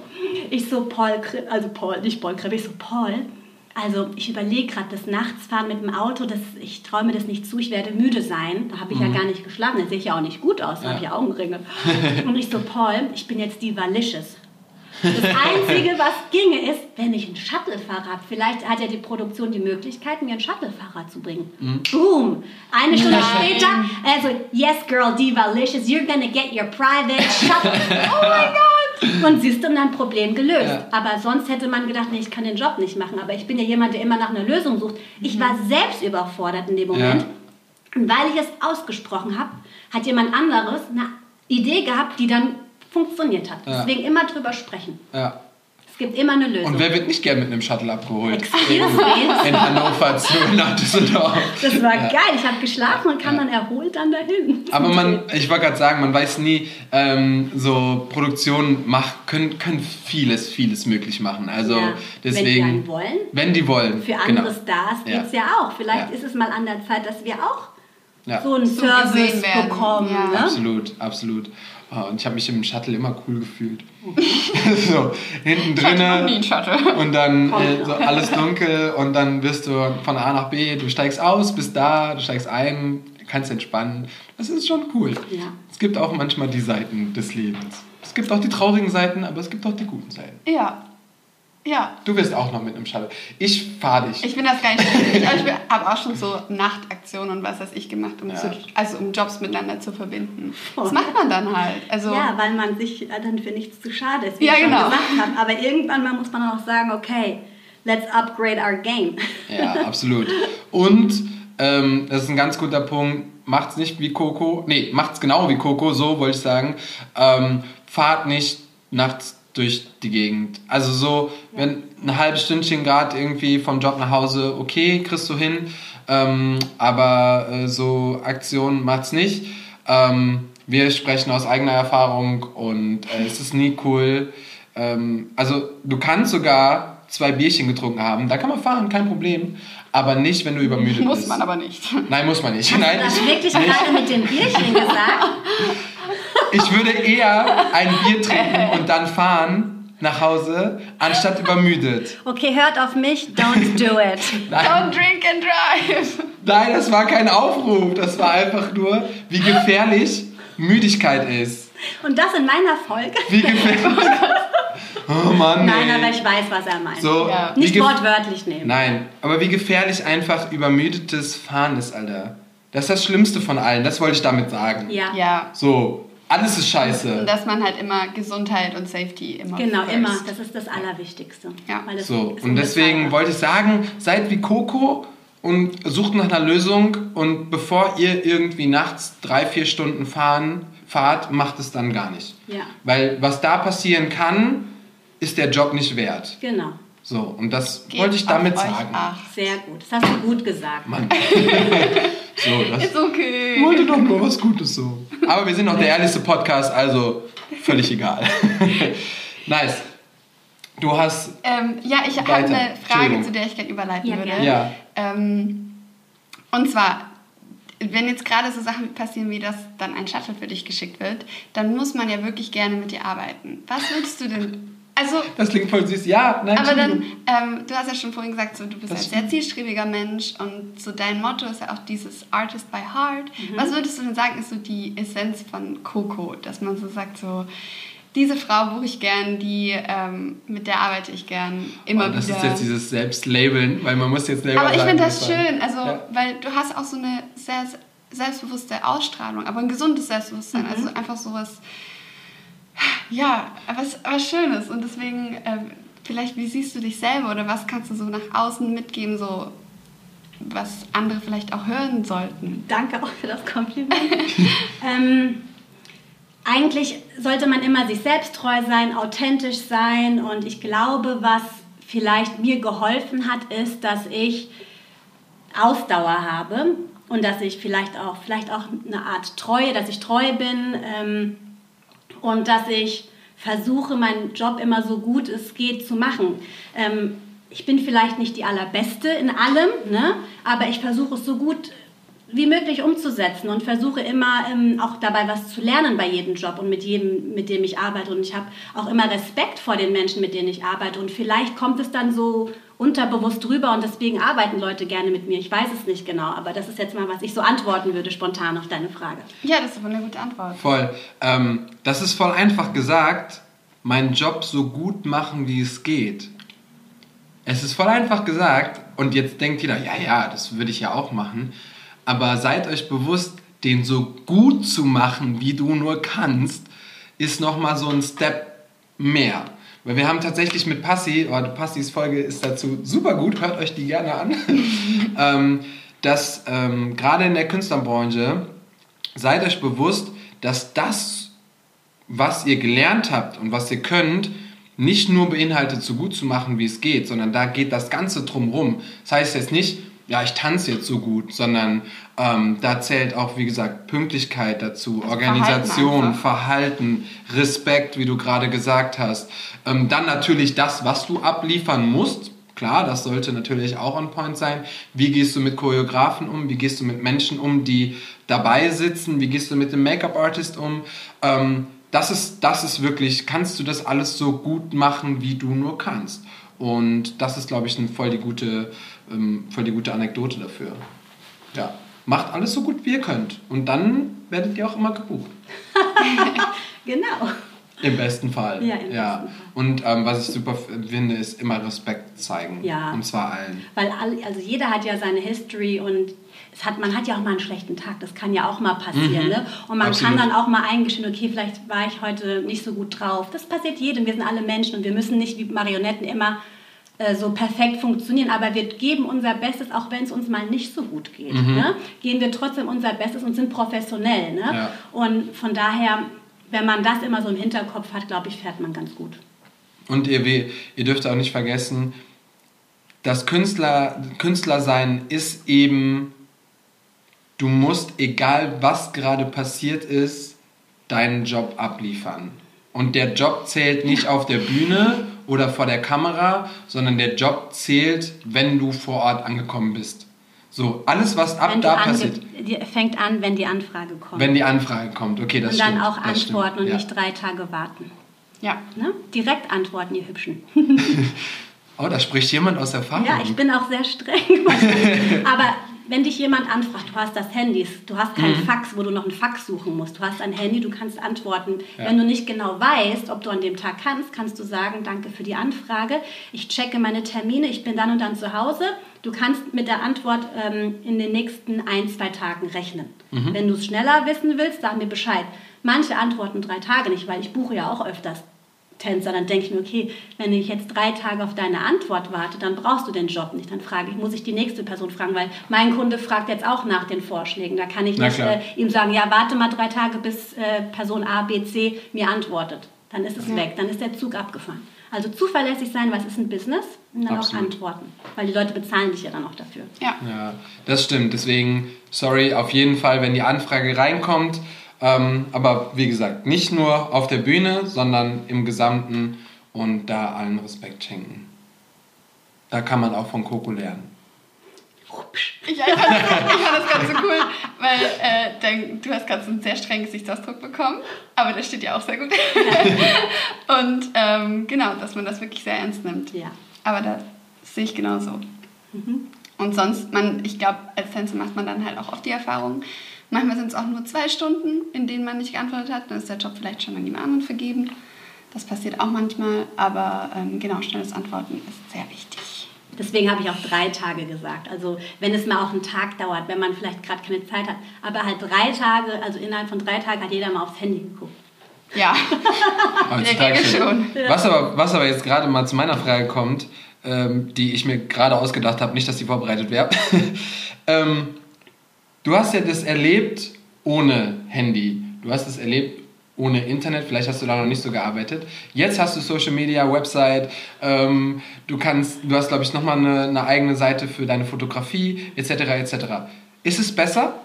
ich so, Paul Kribbe, also Paul, nicht Paul Kribbe, ich so, Paul, also ich überlege gerade das Nachtsfahren mit dem Auto, das, ich traue mir das nicht zu, ich werde müde sein. Da habe ich ja gar nicht geschlafen, dann sehe ich ja auch nicht gut aus, da habe ich ja Augenringe. Und ich so, Paul, ich bin jetzt divalicious. Das Einzige, was ginge, ist, wenn ich einen Shuttlefahrer habe. Vielleicht hat ja die Produktion die Möglichkeit, mir einen Shuttlefahrer zu bringen. Boom! Eine Stunde später, also, yes, girl, divalicious, you're gonna get your private shuttle. oh mein Gott! Und siehst dann Problem gelöst. Ja. Aber sonst hätte man gedacht, nee, ich kann den Job nicht machen. Aber ich bin ja jemand, der immer nach einer Lösung sucht. Ich war selbst überfordert in dem Moment. Ja. Und weil ich es ausgesprochen habe, hat jemand anderes eine Idee gehabt, die dann funktioniert hat. Ja. Deswegen immer drüber sprechen. Ja. Es gibt immer eine Lösung. Und wer wird nicht gern mit einem Shuttle abgeholt? Excuse me. In Hannover zu nach Düsseldorf. Das war Ja. geil. Ich habe geschlafen und kam dann erholt dann dahin. Aber man, ich wollte gerade sagen, man weiß nie, ähm, so Produktionen mach, können, können vieles, vieles möglich machen. Also Ja, deswegen. Wenn die einen wollen. Wenn die wollen. Für andere genau. Stars Ja. geht es ja auch. Vielleicht Ja. ist es mal an der Zeit, dass wir auch Ja. so einen So Service bekommen. Ja. Ne? Absolut, absolut. Oh, und ich habe mich im Shuttle immer cool gefühlt. So, hinten Ich hatte noch nie drinne einen Shuttle. und dann äh, so alles dunkel und dann wirst du von A nach B, du steigst aus, bist da, du steigst ein, kannst entspannen. Das ist schon cool. Ja. Es gibt auch manchmal die Seiten des Lebens. Es gibt auch die traurigen Seiten, aber es gibt auch die guten Seiten. Ja. Ja. Du wirst auch noch mit einem Shuttle. Ich fahre dich. Ich finde das gar nicht ich habe auch schon so Nachtaktionen und was weiß ich gemacht, um, Ja. zu, also um Jobs miteinander zu verbinden. Das macht man dann halt. Also, Ja, weil man sich dann für nichts zu schade ist, wie Ja, ich schon genau. gesagt habe. Aber irgendwann mal muss man auch sagen, okay, let's upgrade our game. Ja, absolut. Und ähm, das ist ein ganz guter Punkt. Macht's nicht wie Coco. Nee, macht's genau wie Coco, so wollte ich sagen. Ähm, fahrt nicht nachts durch die Gegend. Also so, wenn ein halbes Stündchen gerade irgendwie vom Job nach Hause, okay, kriegst du hin. Ähm, aber äh, so Aktionen macht's nicht. Ähm, wir sprechen aus eigener Erfahrung und äh, es ist nie cool. Ähm, also du kannst sogar zwei Bierchen getrunken haben, da kann man fahren, kein Problem. Aber nicht, wenn du übermüdet muss bist. man aber nicht. Nein, muss man nicht. Hast Nein, du das ich, wirklich gerade mit dem Bierchen gesagt? ich würde eher ein Bier trinken und dann fahren nach Hause, anstatt übermüdet. Okay, hört auf mich, don't do it. Nein, Don't drink and drive. nein, das war kein Aufruf. Das war einfach nur, wie gefährlich Müdigkeit ist. Und das in meiner Folge? Wie gefährlich. Oh Mann. Nein, ey. aber ich weiß, was er meint. So, Ja. Nicht wortwörtlich nehmen. Nein, aber wie gefährlich einfach übermüdetes Fahren ist, Alter. Das ist das Schlimmste von allen, das wollte ich damit sagen. Ja. Ja. So, alles ist Und scheiße. dass man halt immer Gesundheit und Safety immer Genau, first. immer. Das ist das Allerwichtigste. Ja. Weil das So, und deswegen wollte ich sagen, seid wie Coco und sucht nach einer Lösung und bevor ihr irgendwie nachts drei, vier Stunden fahren, fahrt, macht es dann gar nicht. Ja. Weil was da passieren kann, ist der Job nicht wert. Genau. So, und das Gebt wollte ich damit sagen. acht. Sehr gut. Das hast du gut gesagt. Mann. so, das Ist okay. wollte doch nur was Gutes so. Aber wir sind noch der ehrlichste Podcast, also völlig egal. nice. Du hast. Ähm, ja, ich habe eine Frage, zu der ich gerne überleiten Ja, würde. gerne. Ja. Ähm, und zwar, wenn jetzt gerade so Sachen passieren, wie dass dann ein Shuttle für dich geschickt wird, dann muss man ja wirklich gerne mit dir arbeiten. Was würdest du denn... Also, Das klingt voll süß. Ja, nein, aber dann, ähm, du hast ja schon vorhin gesagt, so, du bist Das ein sehr zielstrebiger Mensch und so dein Motto ist ja auch dieses Artist by Heart. Mhm. Was würdest du denn sagen, ist so die Essenz von Coco, dass man so sagt, so, diese Frau buche ich gern, die, ähm, mit der arbeite ich gern immer Oh, das wieder. ist jetzt dieses Selbstlabeln, weil man muss jetzt selber Aber ich finde das schön, also Ja. weil du hast auch so eine sehr selbstbewusste Ausstrahlung, aber ein gesundes Selbstbewusstsein, Mhm. also einfach sowas, ja, was, was Schönes und deswegen ähm, vielleicht, wie siehst du dich selber oder was kannst du so nach außen mitgeben, so was andere vielleicht auch hören sollten? Danke auch für das Kompliment. ähm, eigentlich sollte man immer sich selbst treu sein, authentisch sein und ich glaube, was vielleicht mir geholfen hat, ist, dass ich Ausdauer habe und dass ich vielleicht auch, vielleicht auch eine Art Treue, dass ich treu bin ähm, und dass ich versuche, meinen Job immer so gut es geht zu machen. Ähm, ich bin vielleicht nicht die allerbeste in allem, ne? aber ich versuche es so gut wie möglich umzusetzen und versuche immer ähm, auch dabei was zu lernen bei jedem Job und mit jedem, mit dem ich arbeite. Und ich habe auch immer Respekt vor den Menschen, mit denen ich arbeite. Und vielleicht kommt es dann so unterbewusst drüber und deswegen arbeiten Leute gerne mit mir. Ich weiß es nicht genau, aber das ist jetzt mal, was ich so antworten würde spontan auf deine Frage. Ja, das ist aber eine gute Antwort. Voll. Ähm, das ist voll einfach gesagt, meinen Job so gut machen, wie es geht. Es ist voll einfach gesagt und jetzt denkt jeder, ja, ja, das würde ich ja auch machen. Aber seid euch bewusst, den so gut zu machen, wie du nur kannst, ist nochmal so ein Step mehr. Weil wir haben tatsächlich mit Passi, oh, Passis Folge ist dazu super gut, hört euch die gerne an, ähm, dass ähm, gerade in der Künstlerbranche seid euch bewusst, dass das, was ihr gelernt habt und was ihr könnt, nicht nur beinhaltet, so gut zu machen, wie es geht, sondern da geht das Ganze drumrum. Das heißt jetzt nicht, ja, ich tanze jetzt so gut, sondern ähm, da zählt auch, wie gesagt, Pünktlichkeit dazu, also Organisation, Verhalten, Verhalten, Respekt, wie du gerade gesagt hast. Ähm, dann natürlich das, was du abliefern musst. Klar, das sollte natürlich auch on point sein. Wie gehst du mit Choreografen um? Wie gehst du mit Menschen um, die dabei sitzen? Wie gehst du mit dem Make-up-Artist um? Ähm, das, ist, das ist wirklich, kannst du das alles so gut machen, wie du nur kannst? Und das ist, glaube ich, eine voll die gute, ähm, voll die gute Anekdote dafür. Ja, macht alles so gut, wie ihr könnt. Und dann werdet ihr auch immer gebucht. genau. Im besten Fall. Ja, ja. besten Fall. Und ähm, was ich super finde, ist immer Respekt zeigen. Ja. Und zwar allen. Weil all, also jeder hat ja seine History und es hat, man hat ja auch mal einen schlechten Tag. Das kann ja auch mal passieren. Mhm. Ne? Und man Absolut. kann dann auch mal eingestehen, okay, vielleicht war ich heute nicht so gut drauf. Das passiert jedem. Wir sind alle Menschen und wir müssen nicht wie Marionetten immer so perfekt funktionieren, aber wir geben unser Bestes, auch wenn es uns mal nicht so gut geht. Mhm. Ne? Geben wir trotzdem unser Bestes und sind professionell. Ne? Ja. Und von daher, wenn man das immer so im Hinterkopf hat, glaube ich, fährt man ganz gut. Und ihr, ihr dürft auch nicht vergessen, das Künstler, Künstler sein ist eben, du musst, egal was gerade passiert ist, deinen Job abliefern. Und der Job zählt nicht auf der Bühne oder vor der Kamera, sondern der Job zählt, wenn du vor Ort angekommen bist. So, alles, was ab Wenn da passiert, die fängt an, wenn die Anfrage kommt. wenn die Anfrage kommt. Okay, das und dann stimmt. auch das stimmt. antworten und Ja. nicht drei Tage warten. Ja. Ne? Direkt antworten, ihr Hübschen. Oh, da spricht jemand aus Erfahrung. Ja, ich bin auch sehr streng. Aber wenn dich jemand anfragt, du hast das Handy, du hast kein Mhm. Fax, wo du noch ein Fax suchen musst. Du hast ein Handy, du kannst antworten. Ja. Wenn du nicht genau weißt, ob du an dem Tag kannst, kannst du sagen, danke für die Anfrage. Ich checke meine Termine, ich bin dann und dann zu Hause. Du kannst mit der Antwort ähm, in den nächsten ein, zwei Tagen rechnen. Mhm. Wenn du es schneller wissen willst, sag mir Bescheid. Manche antworten drei Tage nicht, weil ich buche ja auch öfters Tänzer, dann denke ich mir, okay, wenn ich jetzt drei Tage auf deine Antwort warte, dann brauchst du den Job nicht. Dann frage ich, muss ich die nächste Person fragen, weil mein Kunde fragt jetzt auch nach den Vorschlägen. Da kann ich Na nicht äh, ihm sagen, ja, warte mal drei Tage, bis äh, Person A, B, C mir antwortet. Dann ist es weg, dann ist der Zug abgefahren. Also zuverlässig sein, was ist ein Business? Und dann Absolut. auch antworten. Weil die Leute bezahlen dich ja dann auch dafür. Ja. Ja, das stimmt. Deswegen, sorry, auf jeden Fall, wenn die Anfrage reinkommt. Ähm, aber wie gesagt, nicht nur auf der Bühne, sondern im Gesamten und da allen Respekt schenken. Da kann man auch von Coco lernen. Ich, ich, fand, das, ich fand das ganz so cool, weil äh, dein, du hast gerade so einen sehr strengen Gesichtsausdruck bekommen, aber der steht ja auch sehr gut. Und ähm, genau, dass man das wirklich sehr ernst nimmt. Ja. Aber das sehe ich genauso. Und sonst, man, ich glaube, als Tänzer macht man dann halt auch oft die Erfahrung, manchmal sind es auch nur zwei Stunden, in denen man nicht geantwortet hat, dann ist der Job vielleicht schon an jemand anderen vergeben. Das passiert auch manchmal, aber ähm, genau, schnelles Antworten ist sehr wichtig. Deswegen habe ich auch drei Tage gesagt. Also wenn es mal auch einen Tag dauert, wenn man vielleicht gerade keine Zeit hat. Aber halt drei Tage, also innerhalb von drei Tagen hat jeder mal aufs Handy geguckt. Ja, Heutzutage schon. Was aber, was aber jetzt gerade mal zu meiner Frage kommt, ähm, die ich mir gerade ausgedacht habe, nicht, dass die vorbereitet wäre. ähm, du hast ja das erlebt ohne Handy. Du hast es erlebt ohne Internet. Vielleicht hast du da noch nicht so gearbeitet. Jetzt hast du Social Media, Website. Ähm, du kannst, du hast, glaube ich, nochmal eine, eine eigene Seite für deine Fotografie, etc. etc. Ist es besser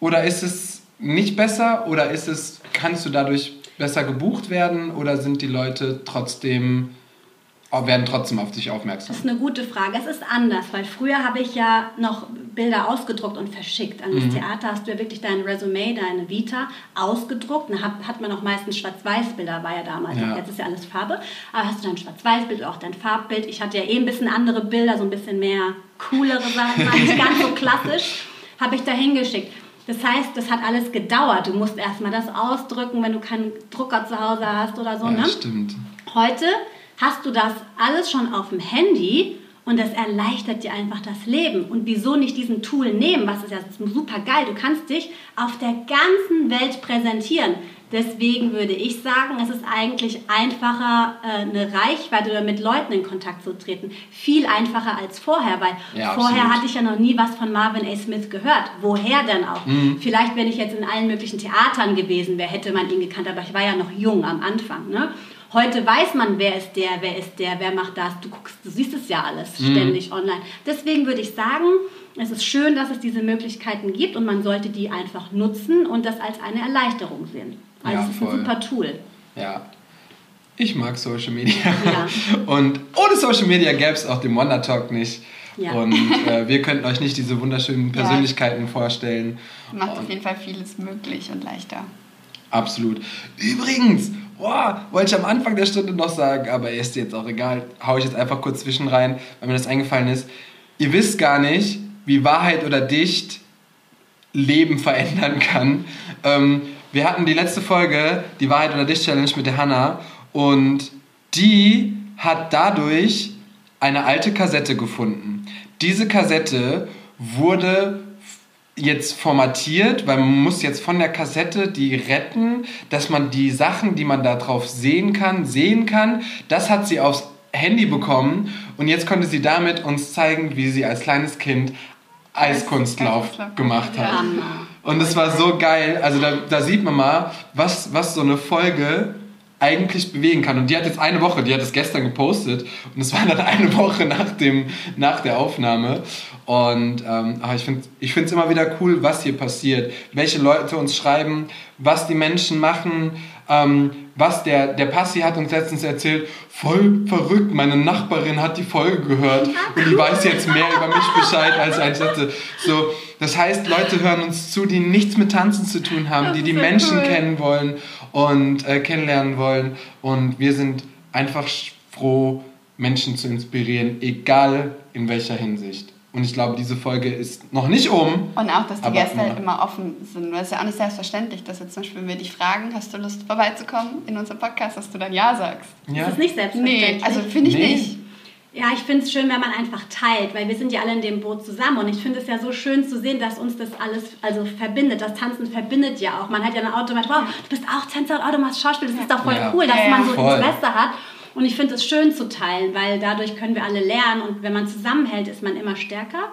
oder ist es nicht besser oder ist es, kannst du dadurch besser gebucht werden oder sind die Leute trotzdem, werden trotzdem auf dich aufmerksam? Das ist eine gute Frage. Es ist anders, weil früher habe ich ja noch Bilder ausgedruckt und verschickt. An das Theater hast du ja wirklich dein Resümee, deine Vita ausgedruckt. Dann hat, hat man auch meistens Schwarz-Weiß-Bilder, war ja damals. Ja. Jetzt ist ja alles Farbe. Aber hast du dein Schwarz-Weiß-Bild oder auch dein Farbbild? Ich hatte ja eh ein bisschen andere Bilder, so ein bisschen mehr coolere Sachen, nicht ganz so klassisch. Habe ich da hingeschickt. Das heißt, das hat alles gedauert. Du musst erstmal das ausdrücken, wenn du keinen Drucker zu Hause hast oder so. Ja, ne? stimmt. Heute hast du das alles schon auf dem Handy Und das erleichtert dir einfach das Leben. Und wieso nicht diesen Tool nehmen? Was ist ja super geil. Du kannst dich auf der ganzen Welt präsentieren. Deswegen würde ich sagen, es ist eigentlich einfacher, äh, eine Reichweite oder mit Leuten in Kontakt zu treten. Viel einfacher als vorher, weil Ja, vorher absolut. hatte ich ja noch nie was von Marvin A. Smith gehört. Woher denn auch? Mhm. Vielleicht, wenn ich jetzt in allen möglichen Theatern gewesen wäre, hätte man ihn gekannt, aber ich war ja noch jung am Anfang. Ne? Heute weiß man, wer ist der, wer ist der, wer macht das. Du guckst, du siehst es ja alles Mhm. ständig online. Deswegen würde ich sagen, es ist schön, dass es diese Möglichkeiten gibt und man sollte die einfach nutzen und das als eine Erleichterung sehen. Also Ja, es ist ein voll. super Tool. Ja. Ich mag Social Media. Ja. Und ohne Social Media gäbe es auch den Wonder Talk nicht. Ja. Und äh, wir könnten euch nicht diese wunderschönen Ja. Vorstellungen vorstellen. Macht auf Und jeden Fall vieles möglich und leichter. Absolut. Übrigens, boah, wollte ich am Anfang der Stunde noch sagen, aber ist jetzt auch egal. Hau ich jetzt einfach kurz zwischen rein, weil mir das eingefallen ist. Ihr wisst gar nicht, wie Wahrheit oder Dicht Leben verändern kann. Ähm, wir hatten die letzte Folge, die Wahrheit oder Dicht Challenge mit der Hanna und die hat dadurch eine alte Kassette gefunden. Diese Kassette wurde jetzt formatiert, weil man muss jetzt von der Kassette die retten, dass man die Sachen, die man da drauf sehen kann, sehen kann. Das hat sie aufs Handy bekommen und jetzt konnte sie damit uns zeigen, wie sie als kleines Kind Eiskunstlauf gemacht hat. Ja. Und es war so geil. Also da, da sieht man mal, was, was so eine Folge eigentlich bewegen kann. Und die hat jetzt eine Woche, die hat es gestern gepostet und es war dann eine Woche nach, dem, nach der Aufnahme. Und ähm, ich finde es immer wieder cool, was hier passiert, welche Leute uns schreiben, was die Menschen machen. Ähm, was der, der Passi hat uns letztens erzählt, voll verrückt, meine Nachbarin hat die Folge gehört und die weiß jetzt mehr über mich Bescheid als ich dachte. So, das heißt, Leute hören uns zu, die nichts mit Tanzen zu tun haben, die die Menschen cool. kennen wollen und äh, kennenlernen wollen. Und wir sind einfach froh, Menschen zu inspirieren, egal in welcher Hinsicht. Und ich glaube, diese Folge ist noch nicht um. Und auch, dass die Gäste halt immer. offen sind. Weil es ist ja auch nicht selbstverständlich, dass jetzt zum Beispiel, wenn wir dich fragen, hast du Lust vorbeizukommen in unserem Podcast, dass du dann Ja sagst. Ja? Das ist nicht Nee, selbstverständlich. also finde ich Nee. nicht. Ja, ich finde es schön, wenn man einfach teilt, weil wir sind ja alle in dem Boot zusammen und ich finde es ja so schön zu sehen, dass uns das alles also verbindet. Das Tanzen verbindet ja auch. Man hat ja dann automatisch, wow, du bist auch Tänzer und oh, du machst Schauspiel. Das ist doch voll Ja. cool, dass Ja, ja, man so voll. Interesse hat. Und ich finde es schön zu teilen, weil dadurch können wir alle lernen und wenn man zusammenhält, ist man immer stärker.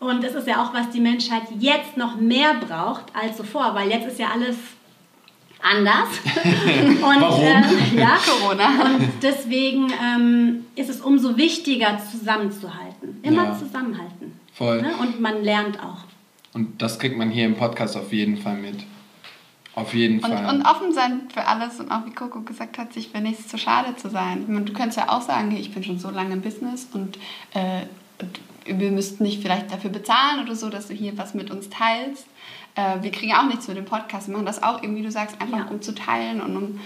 Und das ist ja auch, was die Menschheit jetzt noch mehr braucht als zuvor, weil jetzt ist ja alles anders. und, Warum? Äh, ja, Corona. und deswegen ähm, ist es umso wichtiger, zusammenzuhalten. Immer Ja. zusammenhalten. Voll. Ne? Und man lernt auch. Und das kriegt man hier im Podcast auf jeden Fall mit. Auf jeden Und, Fall. und offen sein für alles und auch wie Coco gesagt hat, sich für nichts zu schade zu sein. Meine, Du könntest ja auch sagen, ich bin schon so lange im Business und, äh, und wir müssten nicht vielleicht dafür bezahlen oder so, dass du hier was mit uns teilst. Äh, wir kriegen auch nichts für den Podcast. Wir machen das auch irgendwie, du sagst, einfach Ja. um zu teilen und um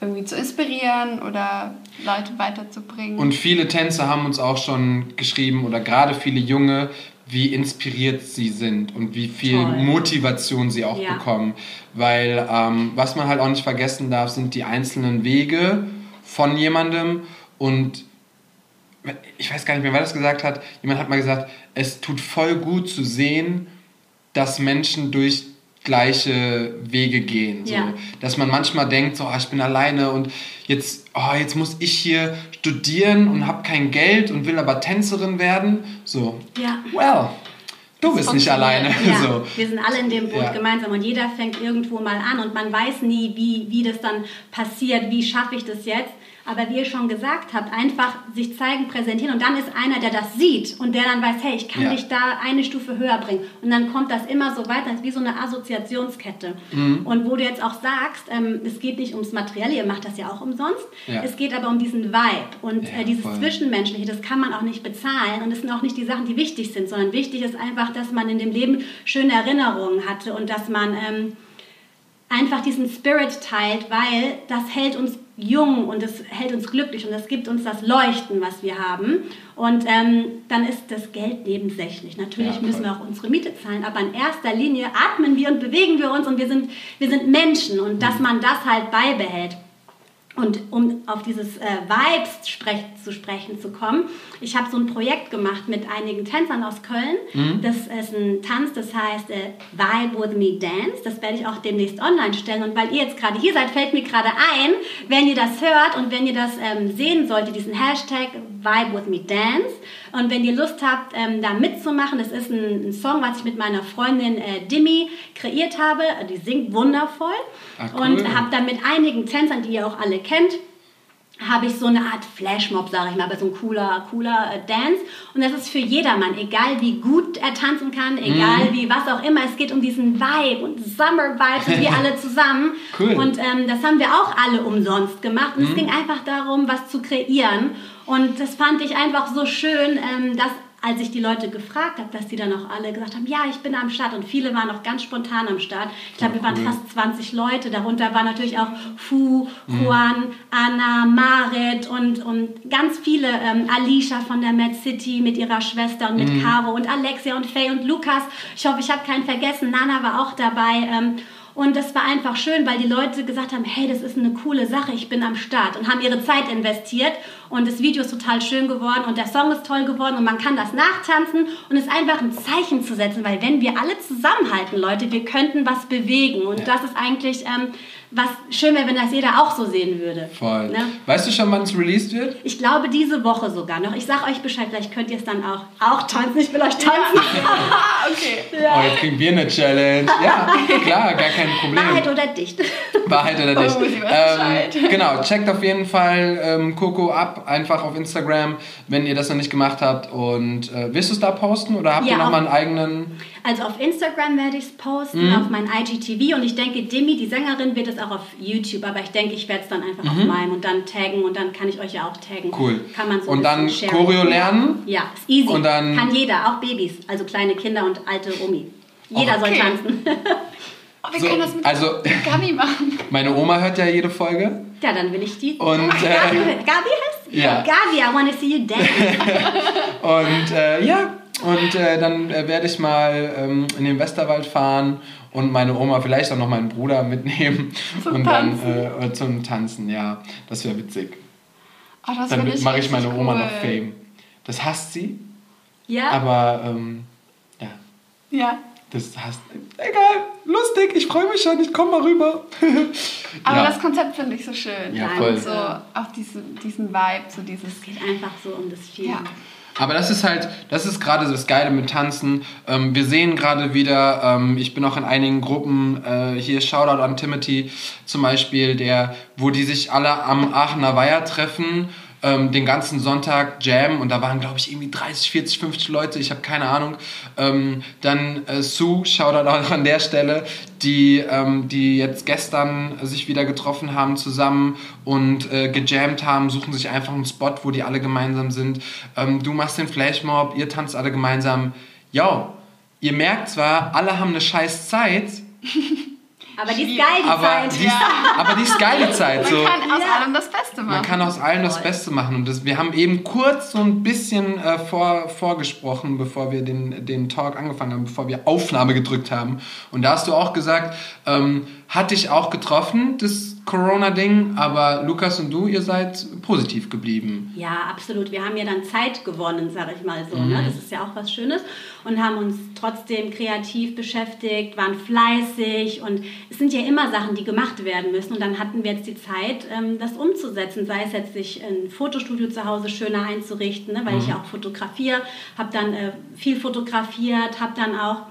irgendwie zu inspirieren oder Leute weiterzubringen. Und viele Tänzer haben uns auch schon geschrieben oder gerade viele Junge, wie inspiriert sie sind und wie viel Toll. Motivation sie auch Ja. bekommen. Weil ähm, was man halt auch nicht vergessen darf, sind die einzelnen Wege von jemandem und ich weiß gar nicht mehr, wer das gesagt hat. Jemand hat mal gesagt, es tut voll gut zu sehen, dass Menschen durch gleiche Wege gehen. So. Ja. Dass man manchmal denkt, so, ah, ich bin alleine und jetzt, oh, jetzt muss ich hier studieren und habe kein Geld und will aber Tänzerin werden. So, Ja. well, du bist nicht alleine. Ja, So. Wir sind alle in dem Boot Ja. gemeinsam und jeder fängt irgendwo mal an und man weiß nie, wie, wie das dann passiert, wie schaffe ich das jetzt. Aber wie ihr schon gesagt habt, einfach sich zeigen, präsentieren und dann ist einer, der das sieht und der dann weiß, hey, ich kann Ja. dich da eine Stufe höher bringen. Und dann kommt das immer so weiter, das ist wie so eine Assoziationskette. Mhm. Und wo du jetzt auch sagst, ähm, es geht nicht ums Materielle, ihr macht das ja auch umsonst, Ja. es geht aber um diesen Vibe und Ja, äh, dieses voll. Zwischenmenschliche, das kann man auch nicht bezahlen und es sind auch nicht die Sachen, die wichtig sind, sondern wichtig ist einfach, dass man in dem Leben schöne Erinnerungen hatte und dass man ähm, einfach diesen Spirit teilt, weil das hält uns jung und es hält uns glücklich und das gibt uns das Leuchten, was wir haben. Und ähm, dann ist das Geld nebensächlich. Natürlich Ja, müssen wir auch unsere Miete zahlen, aber in erster Linie atmen wir und bewegen wir uns und wir sind, wir sind Menschen und dass man das halt beibehält. Und um auf dieses äh, Vibes sprech, zu sprechen zu kommen, ich habe so ein Projekt gemacht mit einigen Tänzern aus Köln. Mhm. Das ist ein Tanz, das heißt äh, Vibe with me Dance. Das werde ich auch demnächst online stellen. Und weil ihr jetzt gerade hier seid, fällt mir gerade ein, wenn ihr das hört und wenn ihr das ähm, sehen solltet, diesen Hashtag Vibe with me Dance. Und wenn ihr Lust habt, ähm, da mitzumachen, das ist ein, ein, Song, was ich mit meiner Freundin äh, Dimi kreiert habe. Die singt wundervoll. Ah, cool. Und habe dann mit einigen Tänzern, die ihr auch alle kennt, habe ich so eine Art Flashmob, sage ich mal, aber so ein cooler, cooler äh, Dance. Und das ist für jedermann, egal wie gut er tanzen kann, egal Mhm. wie was auch immer. Es geht um diesen Vibe und Summer Vibe sind wir alle zusammen. Cool. Und ähm, das haben wir auch alle umsonst gemacht. Und es ging einfach darum, was zu kreieren. Und das fand ich einfach so schön, ähm, dass als ich die Leute gefragt habe, dass die dann auch alle gesagt haben, ja, ich bin am Start. Und viele waren auch ganz spontan am Start. Ich glaube, wir waren cool. fast 20 Leute. Darunter waren natürlich auch Fu, Juan, Anna, Marit und, und ganz viele. Ähm, Alicia von der Mad City mit ihrer Schwester und mit Caro und Alexia und Faye und Lukas. Ich hoffe, ich habe keinen vergessen. Nana war auch dabei. Ähm, und das war einfach schön, weil die Leute gesagt haben, hey, das ist eine coole Sache, ich bin am Start und haben ihre Zeit investiert und das Video ist total schön geworden und der Song ist toll geworden und man kann das nachtanzen und es ist einfach ein Zeichen zu setzen, weil wenn wir alle zusammenhalten, Leute, wir könnten was bewegen und Ja. das ist eigentlich ähm, was schön wäre, wenn das jeder auch so sehen würde. Voll. Ne? Weißt du schon, wann es released wird? Ich glaube diese Woche sogar noch. Ich sag euch Bescheid, vielleicht könnt ihr es dann auch, auch tanzen. Ich will euch tanzen. Ah, okay. Oh, jetzt kriegen wir eine Challenge. Ja, klar, gar kein Problem. Wahrheit oder dicht. Wahrheit oder nicht. Oh, ähm, genau, checkt auf jeden Fall ähm, Coco ab, einfach auf Instagram, wenn ihr das noch nicht gemacht habt. Und äh, willst du es da posten oder habt Ja, ihr noch auf- mal einen eigenen? Also auf Instagram werde ich es posten, Mhm. auf mein IGTV und ich denke, Demi, die Sängerin, wird es auch auf YouTube, aber ich denke, ich werde es dann einfach auf meinem und dann taggen und dann kann ich euch ja auch taggen. Mhm. Cool. Kann man so Und dann. Choreo lernen? Ja, ist easy. Und dann- kann jeder, auch Babys, also kleine Kinder und alte Omi. Jeder soll Okay. tanzen. Oh, wir So, können das mit also- Gummi machen. Meine Oma hört ja jede Folge. ja, dann will ich die. Und, Gabi, äh, Gabi heißt? ja. Gabi, I want to see you dance. Und äh, ja, und äh, dann äh, werde ich mal ähm, in den Westerwald fahren und meine Oma, vielleicht auch noch meinen Bruder mitnehmen. Zum und dann Tanzen. äh, zum Tanzen, ja. Das wäre witzig. Oh, das Dann mache ich meine Oma cool. noch Fame. Das hasst sie, ja? aber ähm, ja, Ja. das hasst. Egal, lustig, ich freue mich schon, ich komme mal rüber. Aber ja. das Konzept finde ich so schön. Ja, Danke. voll. So auf diesen, diesen Vibe, so dieses. es geht einfach so um das Feeling. Ja. Aber das ist halt, das ist gerade das Geile mit Tanzen. Ähm, wir sehen gerade wieder, ähm, ich bin auch in einigen Gruppen, äh, hier Shoutout an Timothy zum Beispiel, der, wo die sich alle am Aachener Weiher treffen, ähm, den ganzen Sonntag Jam und da waren, glaube ich, irgendwie 30, 40, 50 Leute, ich habe keine Ahnung. Ähm, dann äh, Sue, Shoutout auch an der Stelle, die, ähm, die jetzt gestern sich wieder getroffen haben zusammen und äh, gejammt haben, suchen sich einfach einen Spot, wo die alle gemeinsam sind. Ähm, du machst den Flashmob, ihr tanzt alle gemeinsam. Ja, ihr merkt zwar, alle haben eine scheiß Zeit, Aber die ist geil, die aber Zeit. die, ist, aber die ist geile Zeit. Man So. kann aus Ja. allem das Beste machen. Man kann aus allem das Beste machen. Und das, wir haben eben kurz so ein bisschen äh, vor, vorgesprochen, bevor wir den, den Talk angefangen haben, bevor wir Aufnahme gedrückt haben. Und da hast du auch gesagt, ähm, hat dich auch getroffen, das Corona-Ding, aber Lukas und du, ihr seid positiv geblieben. Ja, absolut. Wir haben ja dann Zeit gewonnen, sage ich mal so. Mhm. Ne? Das ist ja auch was Schönes. Und haben uns trotzdem kreativ beschäftigt, waren fleißig. Und es sind ja immer Sachen, die gemacht werden müssen. Und dann hatten wir jetzt die Zeit, ähm, das umzusetzen. Sei es jetzt, sich ein Fotostudio zu Hause schöner einzurichten, ne? weil ich ja auch fotografiere. Habe dann äh, viel fotografiert, habe dann auch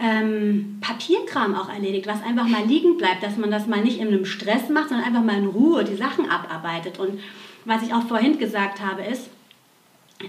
ähm, Papierkram auch erledigt, was einfach mal liegen bleibt, dass man das mal nicht in einem Stress macht, sondern einfach mal in Ruhe die Sachen abarbeitet. Und was ich auch vorhin gesagt habe, ist,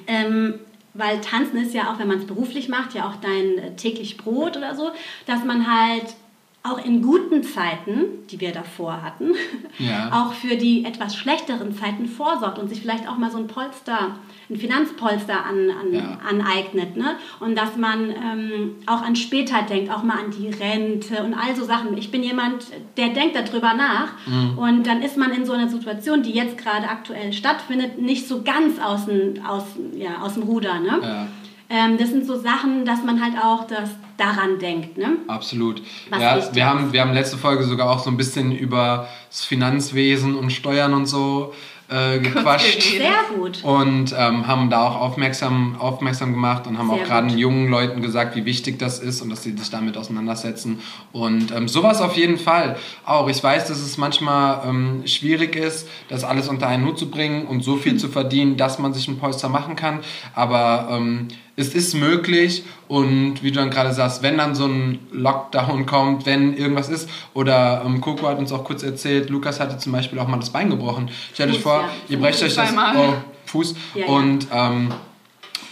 ähm, weil Tanzen ist ja auch, wenn man es beruflich macht, ja auch dein äh, täglich Brot oder so, dass man halt auch in guten Zeiten, die wir davor hatten, Ja. auch für die etwas schlechteren Zeiten vorsorgt und sich vielleicht auch mal so ein Polster, ein Finanzpolster an, an, Ja. aneignet. Ne? Und dass man ähm, auch an später denkt, auch mal an die Rente und all so Sachen. Ich bin jemand, der denkt darüber nach und dann ist man in so einer Situation, die jetzt gerade aktuell stattfindet, nicht so ganz aus dem, aus, ja, aus dem Ruder. Ne? Ja. Ähm, das sind so Sachen, dass man halt auch das daran denkt. Ne? Absolut. Was ja, wir haben, wir haben letzte Folge sogar auch so ein bisschen über das Finanzwesen und Steuern und so äh, gequatscht. Sehr gut. Und ähm, haben da auch aufmerksam, aufmerksam gemacht und haben Sehr auch gerade jungen Leuten gesagt, wie wichtig das ist und dass sie sich damit auseinandersetzen. Und ähm, sowas auf jeden Fall auch. Ich weiß, dass es manchmal ähm, schwierig ist, das alles unter einen Hut zu bringen und so viel zu verdienen, dass man sich ein Polster machen kann. Aber ähm, es ist möglich und wie du dann gerade sagst, wenn dann so ein Lockdown kommt, wenn irgendwas ist, oder ähm, Coco hat uns auch kurz erzählt, Lukas hatte zum Beispiel auch mal das Bein gebrochen. Stellt euch vor, ja. ihr brecht euch das oh, Fuß Ja, und ähm,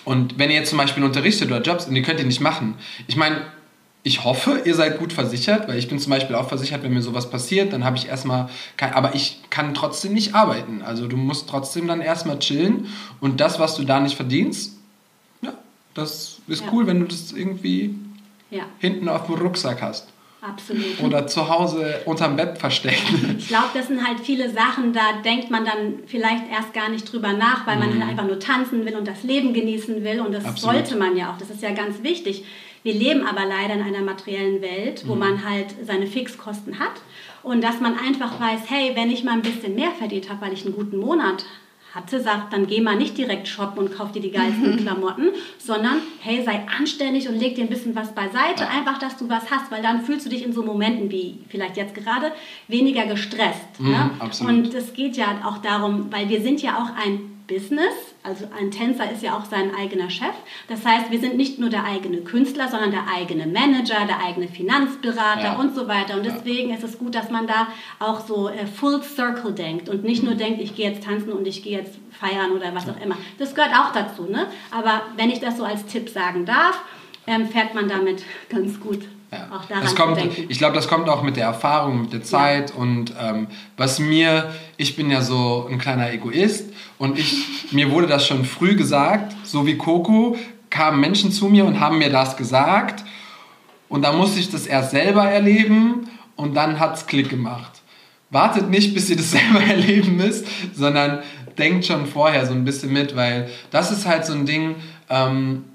und wenn ihr jetzt zum Beispiel unterrichtet oder Jobs und die könnt ihr nicht machen. Ich meine, ich hoffe, ihr seid gut versichert, weil ich bin zum Beispiel auch versichert, wenn mir sowas passiert, dann habe ich erstmal kein, aber ich kann trotzdem nicht arbeiten. Also du musst trotzdem dann erstmal chillen und das, was du da nicht verdienst, das ist Ja. cool, wenn du das irgendwie Ja, hinten auf dem Rucksack hast absolut. oder zu Hause unterm Bett versteckt. Ich glaube, das sind halt viele Sachen, da denkt man dann vielleicht erst gar nicht drüber nach, weil man halt einfach nur tanzen will und das Leben genießen will. Und das Mhm. Absolut. sollte man ja auch. Das ist ja ganz wichtig. Wir leben aber leider in einer materiellen Welt, Mhm. wo man halt seine Fixkosten hat. Und dass man einfach weiß, hey, wenn ich mal ein bisschen mehr verdient habe, weil ich einen guten Monat hatte, sagt, dann geh mal nicht direkt shoppen und kauf dir die geilsten Klamotten, sondern hey, sei anständig und leg dir ein bisschen was beiseite, einfach, dass du was hast, weil dann fühlst du dich in so Momenten wie vielleicht jetzt gerade weniger gestresst. Mhm, ne? Und es geht ja auch darum, weil wir sind ja auch ein Business, also ein Tänzer ist ja auch sein eigener Chef. Das heißt, wir sind nicht nur der eigene Künstler, sondern der eigene Manager, der eigene Finanzberater Ja. und so weiter. Und deswegen ist es gut, dass man da auch so äh, Full Circle denkt und nicht nur denkt, ich gehe jetzt tanzen und ich gehe jetzt feiern oder was auch immer. Das gehört auch dazu. Ne? Aber wenn ich das so als Tipp sagen darf, ähm, fährt man damit ganz gut. Ja. Auch daran das kommt, ich glaube, das kommt auch mit der Erfahrung, mit der Zeit und ähm, was mir, ich bin ja so ein kleiner Egoist und ich, mir wurde das schon früh gesagt, so wie Coco, kamen Menschen zu mir und haben mir das gesagt und dann musste ich das erst selber erleben und dann hat es Klick gemacht. Wartet nicht, bis ihr das selber erleben müsst, sondern denkt schon vorher so ein bisschen mit, weil das ist halt so ein Ding, ähm,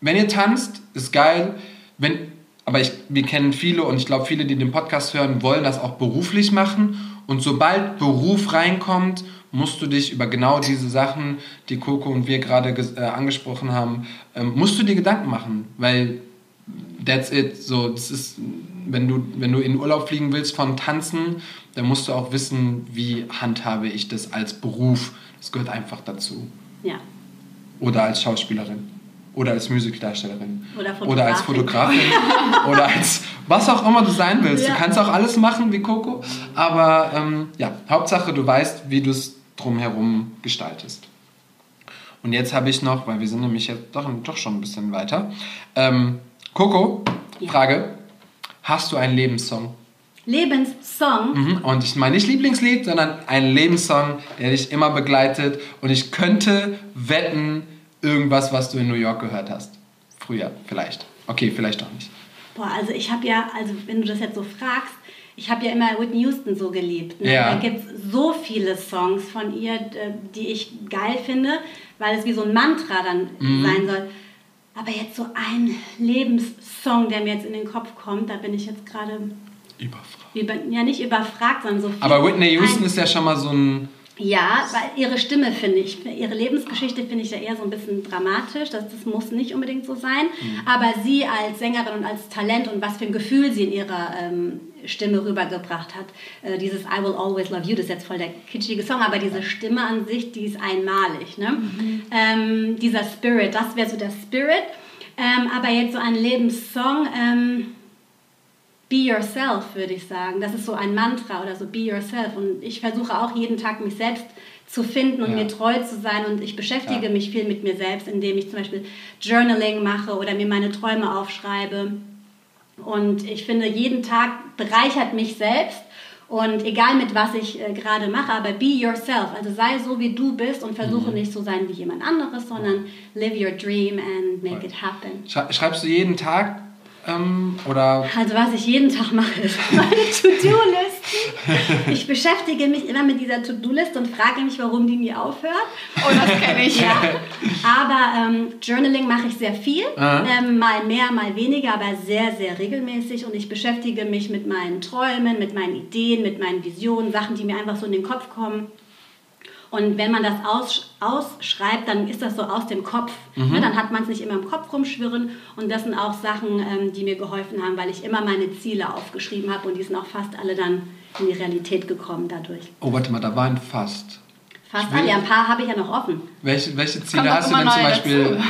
wenn ihr tanzt, ist geil. Wenn, aber ich, wir kennen viele und ich glaube, viele, die den Podcast hören, wollen das auch beruflich machen. Und sobald Beruf reinkommt, musst du dich über genau diese Sachen, die Coco und wir gerade äh, angesprochen haben, ähm, musst du dir Gedanken machen. Weil that's it. So, das ist, wenn du, wenn du in Urlaub fliegen willst von Tanzen, dann musst du auch wissen, wie handhabe ich das als Beruf. Das gehört einfach dazu. Ja. Oder als Schauspielerin. Oder als Musicaldarstellerin. Oder Oder als Fotografin. Oder als was auch immer du sein willst. Ja. Du kannst auch alles machen wie Coco. Aber ähm, ja, Hauptsache du weißt, wie du es drumherum gestaltest. Und jetzt habe ich noch, weil wir sind nämlich jetzt doch, doch schon ein bisschen weiter. Ähm, Coco, Ja. Frage. Hast du einen Lebenssong? Lebenssong. Mhm. Und ich meine nicht Lieblingslied, sondern einen Lebenssong, der dich immer begleitet. Und ich könnte wetten, irgendwas, was du in New York gehört hast. Früher, vielleicht. Okay, vielleicht doch nicht. Boah, also ich habe ja, also wenn du das jetzt so fragst, ich habe ja immer Whitney Houston so geliebt. Ne? Ja. Da gibt es so viele Songs von ihr, die ich geil finde, weil es wie so ein Mantra dann Mhm. sein soll. Aber jetzt so ein Lebenssong, der mir jetzt in den Kopf kommt, da bin ich jetzt gerade Überfragt. über, ja nicht überfragt, sondern so viel. Aber Whitney Houston ein, ist ja schon mal so ein. Ja, weil ihre Stimme finde ich, ihre Lebensgeschichte finde ich ja eher so ein bisschen dramatisch. Das, das muss nicht unbedingt so sein. Aber sie als Sängerin und als Talent und was für ein Gefühl sie in ihrer ähm, Stimme rübergebracht hat. Äh, dieses I Will Always Love You, das ist jetzt voll der kitschige Song, aber diese Stimme an sich, die ist einmalig. Ne? Ähm, dieser Spirit, das wäre so der Spirit. Ähm, aber jetzt so ein Lebenssong. Be yourself, würde ich sagen. Das ist so ein Mantra oder so, be yourself. Und ich versuche auch jeden Tag mich selbst zu finden und Ja. mir treu zu sein. Und ich beschäftige Ja. mich viel mit mir selbst, indem ich zum Beispiel Journaling mache oder mir meine Träume aufschreibe. Und ich finde, jeden Tag bereichert mich selbst. Und egal mit was ich äh, gerade mache, aber be yourself. Also sei so, wie du bist und versuche Mhm. nicht so sein wie jemand anderes, sondern live your dream and make it happen. Schrei- Schreibst du jeden Tag Ähm, oder Also was ich jeden Tag mache, ist meine To-Do-Listen. Ich beschäftige mich immer mit dieser To-Do-List und frage mich, warum die nie aufhört. Oh, das kenne ich. Ja. Aber ähm, Journaling mache ich sehr viel, ähm, mal mehr, mal weniger, aber sehr, sehr regelmäßig. Und ich beschäftige mich mit meinen Träumen, mit meinen Ideen, mit meinen Visionen, Sachen, die mir einfach so in den Kopf kommen. Und wenn man das aus, ausschreibt, dann ist das so aus dem Kopf. Ne, dann hat man es nicht immer im Kopf rumschwirren. Und das sind auch Sachen, ähm, die mir geholfen haben, weil ich immer meine Ziele aufgeschrieben habe und die sind auch fast alle dann in die Realität gekommen dadurch. Oh, warte mal, da waren fast. Fast alle, ja, ein paar habe ich ja noch offen. Welche, welche Ziele hast du denn zum Beispiel?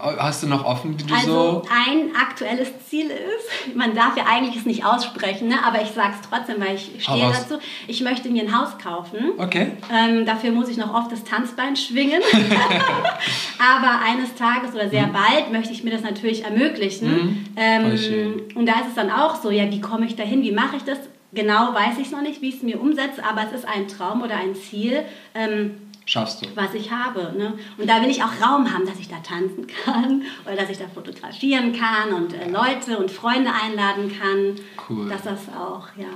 Hast du noch offen, die du Also so. ein aktuelles Ziel ist, man darf ja eigentlich es nicht aussprechen, ne? aber ich sage es trotzdem, weil ich Hau stehe raus. dazu. Ich möchte mir ein Haus kaufen. Okay. Ähm, dafür muss ich noch oft das Tanzbein schwingen. Aber eines Tages oder Mhm. sehr bald möchte ich mir das natürlich ermöglichen. Ähm, Voll schön. und da ist es dann auch so, ja, wie komme ich dahin, wie mache ich das? Genau weiß ich noch nicht, wie ich es mir umsetze, aber es ist ein Traum oder ein Ziel, ähm, Schaffst du. was ich habe. Ne? Und da will ich auch Raum haben, dass ich da tanzen kann oder dass ich da fotografieren kann und äh, Leute und Freunde einladen kann. Cool. Dass das auch ja,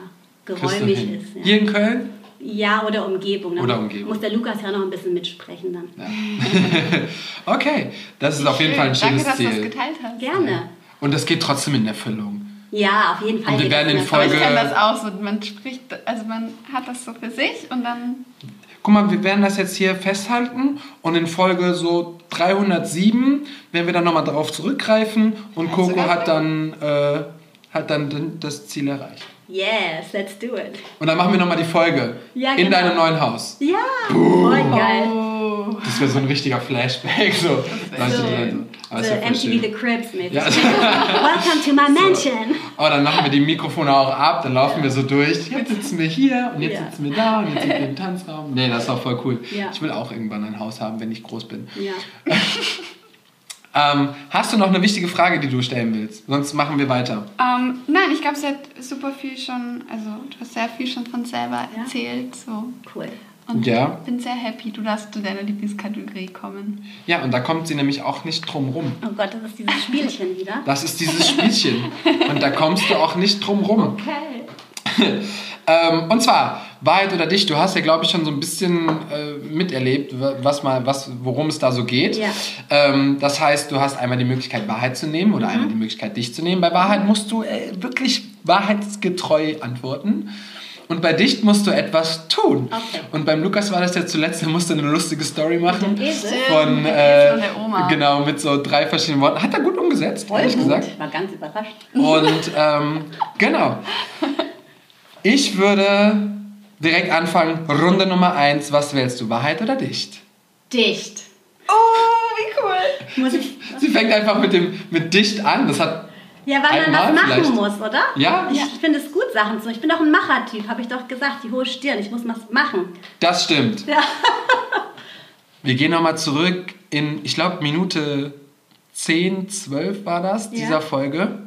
geräumig ist. Ja. Hier in Köln? Ja, oder Umgebung. Dann Oder Umgebung. Muss der Lukas ja noch ein bisschen mitsprechen dann. Okay, das ist auf jeden Fall ein Danke, schönes dass du das Ziel. geteilt hast. Gerne. Und das geht trotzdem in Erfüllung. Ja, auf jeden Fall. Und wir werden in Aber natürlich. ich Folge- kenne das auch so. Man spricht, also man hat das so für sich und dann Guck mal, wir werden das jetzt hier festhalten und in Folge so 307 werden wir dann nochmal darauf zurückgreifen und Coco sogar hat dann, äh, hat dann das Ziel erreicht. Yes, let's do it. Und dann machen wir nochmal die Folge Ja, in genau. deinem neuen Haus. Ja, voll geil. Oh. Das wäre so ein richtiger Flashback. So. So, ist so ja MTV schön. The Cribs mäßig. Ja. Welcome to my mansion. Aber dann machen wir die Mikrofone auch ab, dann laufen wir so durch. Jetzt sitzen wir hier und jetzt Ja. sitzen wir da und jetzt sind wir im Tanzraum. Nee, das ist auch voll cool. Ja. Ich will auch irgendwann ein Haus haben, wenn ich groß bin. Ja. Ähm, hast du noch eine wichtige Frage, die du stellen willst? Sonst machen wir weiter. Ähm, nein, ich glaube, sie hat super viel schon, also du hast sehr viel schon von selber Ja? erzählt. So. Cool. Und Ja. ich bin sehr happy, du darfst zu deiner Lieblingskategorie kommen. Ja, und da kommt sie nämlich auch nicht drum rum. Oh Gott, das ist dieses Spielchen wieder. Das ist dieses Spielchen. Und da kommst du auch nicht drum rum. Okay. Ähm, und zwar, Wahrheit oder dich, du hast ja, glaube ich, schon so ein bisschen äh, miterlebt, wa- was mal, was, worum es da so geht. Ja. Ähm, das heißt, du hast einmal die Möglichkeit, Wahrheit zu nehmen Mhm. oder einmal die Möglichkeit, dich zu nehmen. Bei Wahrheit musst du äh, wirklich wahrheitsgetreu antworten. Und bei Dicht musst du etwas tun. Okay. Und beim Lukas war das ja zuletzt, der musste eine lustige Story machen. dem Esel? Von, Mit äh, der Oma. Genau, mit so drei verschiedenen Worten. Hat er gut umgesetzt, Voll ehrlich gut. gesagt. Ich war ganz überrascht. Und ähm, genau. Ich würde direkt anfangen. Runde Nummer eins. Was wählst du? Wahrheit oder dicht? Dicht. Oh, wie cool. Muss ich. Sie fängt einfach mit dem mit dicht an. Das hat Ja, weil man Einmal was machen vielleicht. muss, oder? Ja. Ich finde es gut, Sachen zu. Ich bin doch ein Machertyp, habe ich doch gesagt. Die hohe Stirn. Ich muss was machen. das stimmt. Ja. Wir gehen nochmal zurück in, ich glaube, Minute 10, 12 war das, Ja. dieser Folge.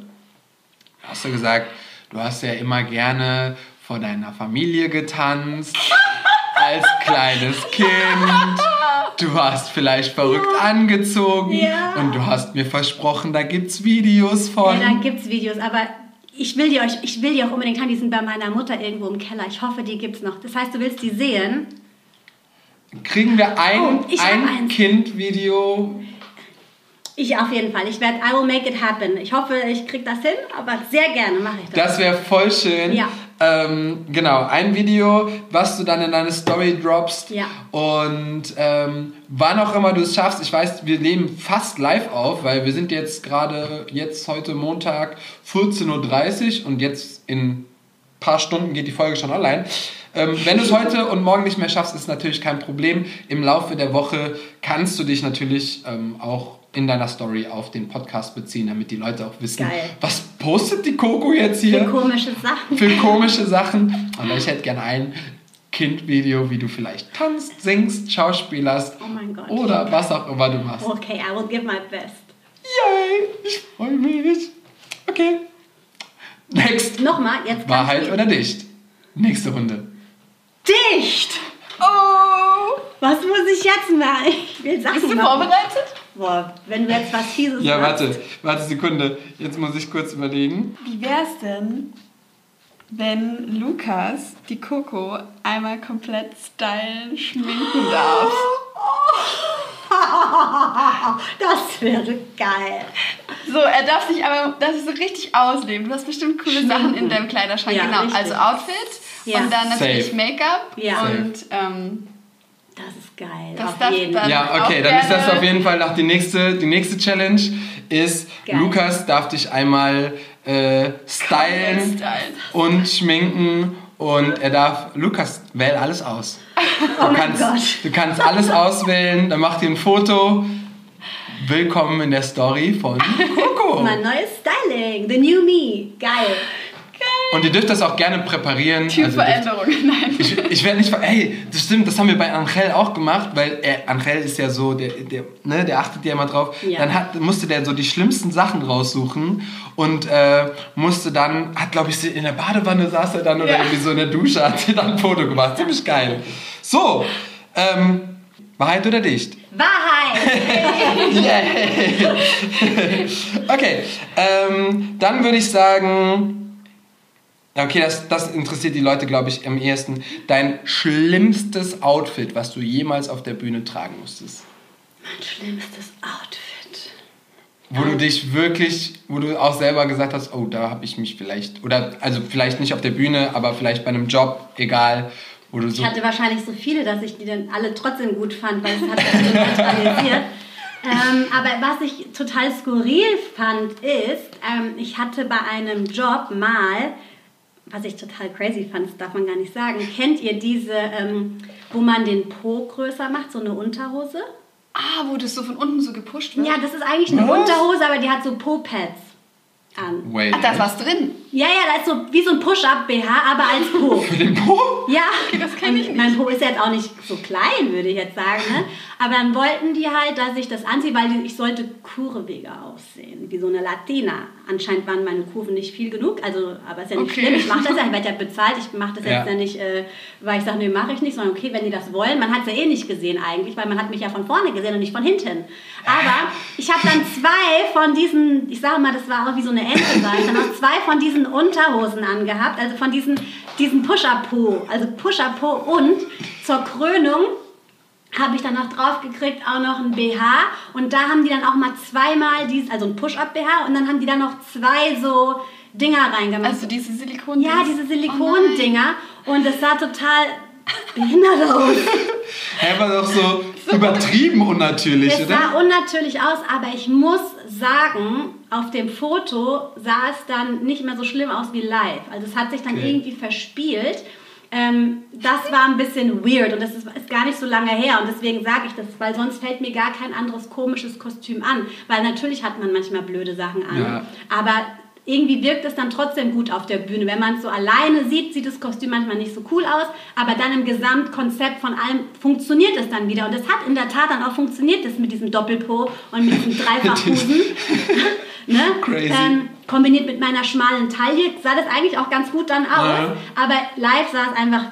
Da hast du gesagt, du hast ja immer gerne vor deiner Familie getanzt, als kleines Kind. Du hast vielleicht verrückt angezogen Ja. und du hast mir versprochen, da gibt's Videos von. Ja, dann gibt es Videos, aber ich will, die euch, ich will die auch unbedingt haben. Die sind bei meiner Mutter irgendwo im Keller. Ich hoffe, die gibt es noch. Das heißt, du willst die sehen? Kriegen wir ein, Oh, ein. Kind-Video? Ich auf jeden Fall. Ich werde, I will make it happen. Ich hoffe, ich kriege das hin, aber sehr gerne mache ich das. Das wäre voll schön. Ja. Ähm, genau, ein Video, was du dann in deine Story droppst. Ja. Und ähm, wann auch immer du es schaffst, ich weiß, wir nehmen fast live auf, weil wir sind jetzt gerade, jetzt heute Montag 14.30 Uhr und jetzt in ein paar Stunden geht die Folge schon online. Ähm, wenn du es heute und morgen nicht mehr schaffst, ist natürlich kein Problem. Im Laufe der Woche kannst du dich natürlich ähm, auch in deiner Story auf den Podcast beziehen, damit die Leute auch wissen, Geil. was postet die Coco jetzt hier Für komische Sachen. für komische Sachen. Aber ich hätte gerne ein Kindvideo, wie du vielleicht tanzt, singst, schauspielerst Oh mein Gott. oder was auch immer du machst. Okay, I will give my best. Yay, ich freue mich. Okay. Next. Nochmal, jetzt Wahrheit oder dicht? Nächste Runde. Dicht! Oh! Was muss ich jetzt machen? Ich will Sachen Bist du machen. vorbereitet? Boah, wenn du jetzt was Fieses Ja, machst. warte, warte Sekunde. Jetzt muss ich kurz überlegen. Wie wär's denn, wenn Lukas die Coco einmal komplett stylen, schminken darf? Das wäre geil. So, er darf sich aber das ist so richtig ausleben. Du hast bestimmt coole Sachen in deinem Kleiderschrank. Ja, genau, richtig. also Outfit Ja. und dann natürlich. Make-up Ja. und ähm, Das ist geil. Das auf jeden Fall. Ja, okay, dann ist das auf jeden Fall noch die nächste, die nächste Challenge ist, Geil. Lukas darf dich einmal äh, stylen und schminken und er darf, Lukas, wähl alles aus. Du, Oh mein kannst, Gott. du kannst alles auswählen, dann macht ihr ein Foto. Willkommen in der Story von Coco. Mein neues Styling. The new me. Geil. Und ihr dürft das auch gerne präparieren. Also Typveränderung. Nein. Ich, ich werde nicht. Hey, das stimmt, das haben wir bei Angel auch gemacht, weil er, Angel ist ja so, der, der, ne, der achtet ja immer drauf. Ja. Dann hat, musste der so die schlimmsten Sachen raussuchen und äh, musste dann, hat glaube ich, in der Badewanne saß er dann oder Ja. irgendwie so in der Dusche, hat sie dann ein Foto gemacht. Ziemlich geil. So, ähm, Wahrheit oder dicht? Wahrheit. Okay, ähm, dann würde ich sagen. Okay, das, das interessiert die Leute, glaube ich, am ehesten. Dein schlimmstes Outfit, was du jemals auf der Bühne tragen musstest. mein schlimmstes Outfit. Wo du dich wirklich, wo du auch selber gesagt hast, oh, da habe ich mich vielleicht, oder also vielleicht nicht auf der Bühne, aber vielleicht bei einem Job, egal, wo du so. Ich hatte wahrscheinlich so viele, dass ich die dann alle trotzdem gut fand, weil es hat mich neutralisiert. Ähm, aber was ich total skurril fand, ist, ähm, ich hatte bei einem Job mal, was ich total crazy fand, das darf man gar nicht sagen, kennt ihr diese, ähm, wo man den Po größer macht, so eine Unterhose? Ah, wo das so von unten so gepusht wird. Ja, das ist eigentlich eine Was? Unterhose, aber die hat so Po-Pads an. Wait. Ach, da ist was drin. Ja, ja, da ist so wie so ein Push-Up-BH, aber als Po. Für den Po? Ja, das kenn ich Und Mein Po ist jetzt auch nicht so klein, würde ich jetzt sagen. Ne? Aber dann wollten die halt, dass ich das anziehe, weil ich sollte kurviger aussehen, wie so eine Latina. Anscheinend waren meine Kurven nicht viel genug, also, aber ist ja nicht Okay. schlimm. Ich mache das ja, ich werde ja bezahlt. Ich mache das Ja. jetzt ja nicht, äh, weil ich sage, nee, mache ich nicht, sondern okay, wenn die das wollen. Man hat es ja eh nicht gesehen eigentlich, weil man hat mich ja von vorne gesehen und nicht von hinten. Aber ich habe dann zwei von diesen, ich sage mal, das war auch wie so eine Ente sein, dann noch zwei von diesen Unterhosen angehabt, also von diesen, diesen Push-Up-Po, also Push-Up-Po und zur Krönung habe ich dann noch drauf gekriegt auch noch ein BH und da haben die dann auch mal zweimal dies, also ein Push-Up-BH und dann haben die dann noch zwei so Dinger reingemacht. Also diese Silikon. ja, diese Oh Silikondinger und es sah total behindert aus. Er war doch so übertrieben unnatürlich, Es oder? sah unnatürlich aus, aber ich muss sagen, auf dem Foto sah es dann nicht mehr so schlimm aus wie live. Also es hat sich dann Okay. irgendwie verspielt. Ähm, das war ein bisschen weird und das ist, ist gar nicht so lange her und deswegen sage ich das, weil sonst fällt mir gar kein anderes komisches Kostüm an. Weil natürlich hat man manchmal blöde Sachen an, Ja. aber irgendwie wirkt es dann trotzdem gut auf der Bühne. Wenn man es so alleine sieht, sieht das Kostüm manchmal nicht so cool aus, aber dann im Gesamtkonzept von allem funktioniert es dann wieder. Und es hat in der Tat dann auch funktioniert, das mit diesem Doppelpo und mit diesem Dreifachbusen. ne? Crazy. Ähm, kombiniert mit meiner schmalen Taille sah das eigentlich auch ganz gut dann aus, Ja. aber live sah es einfach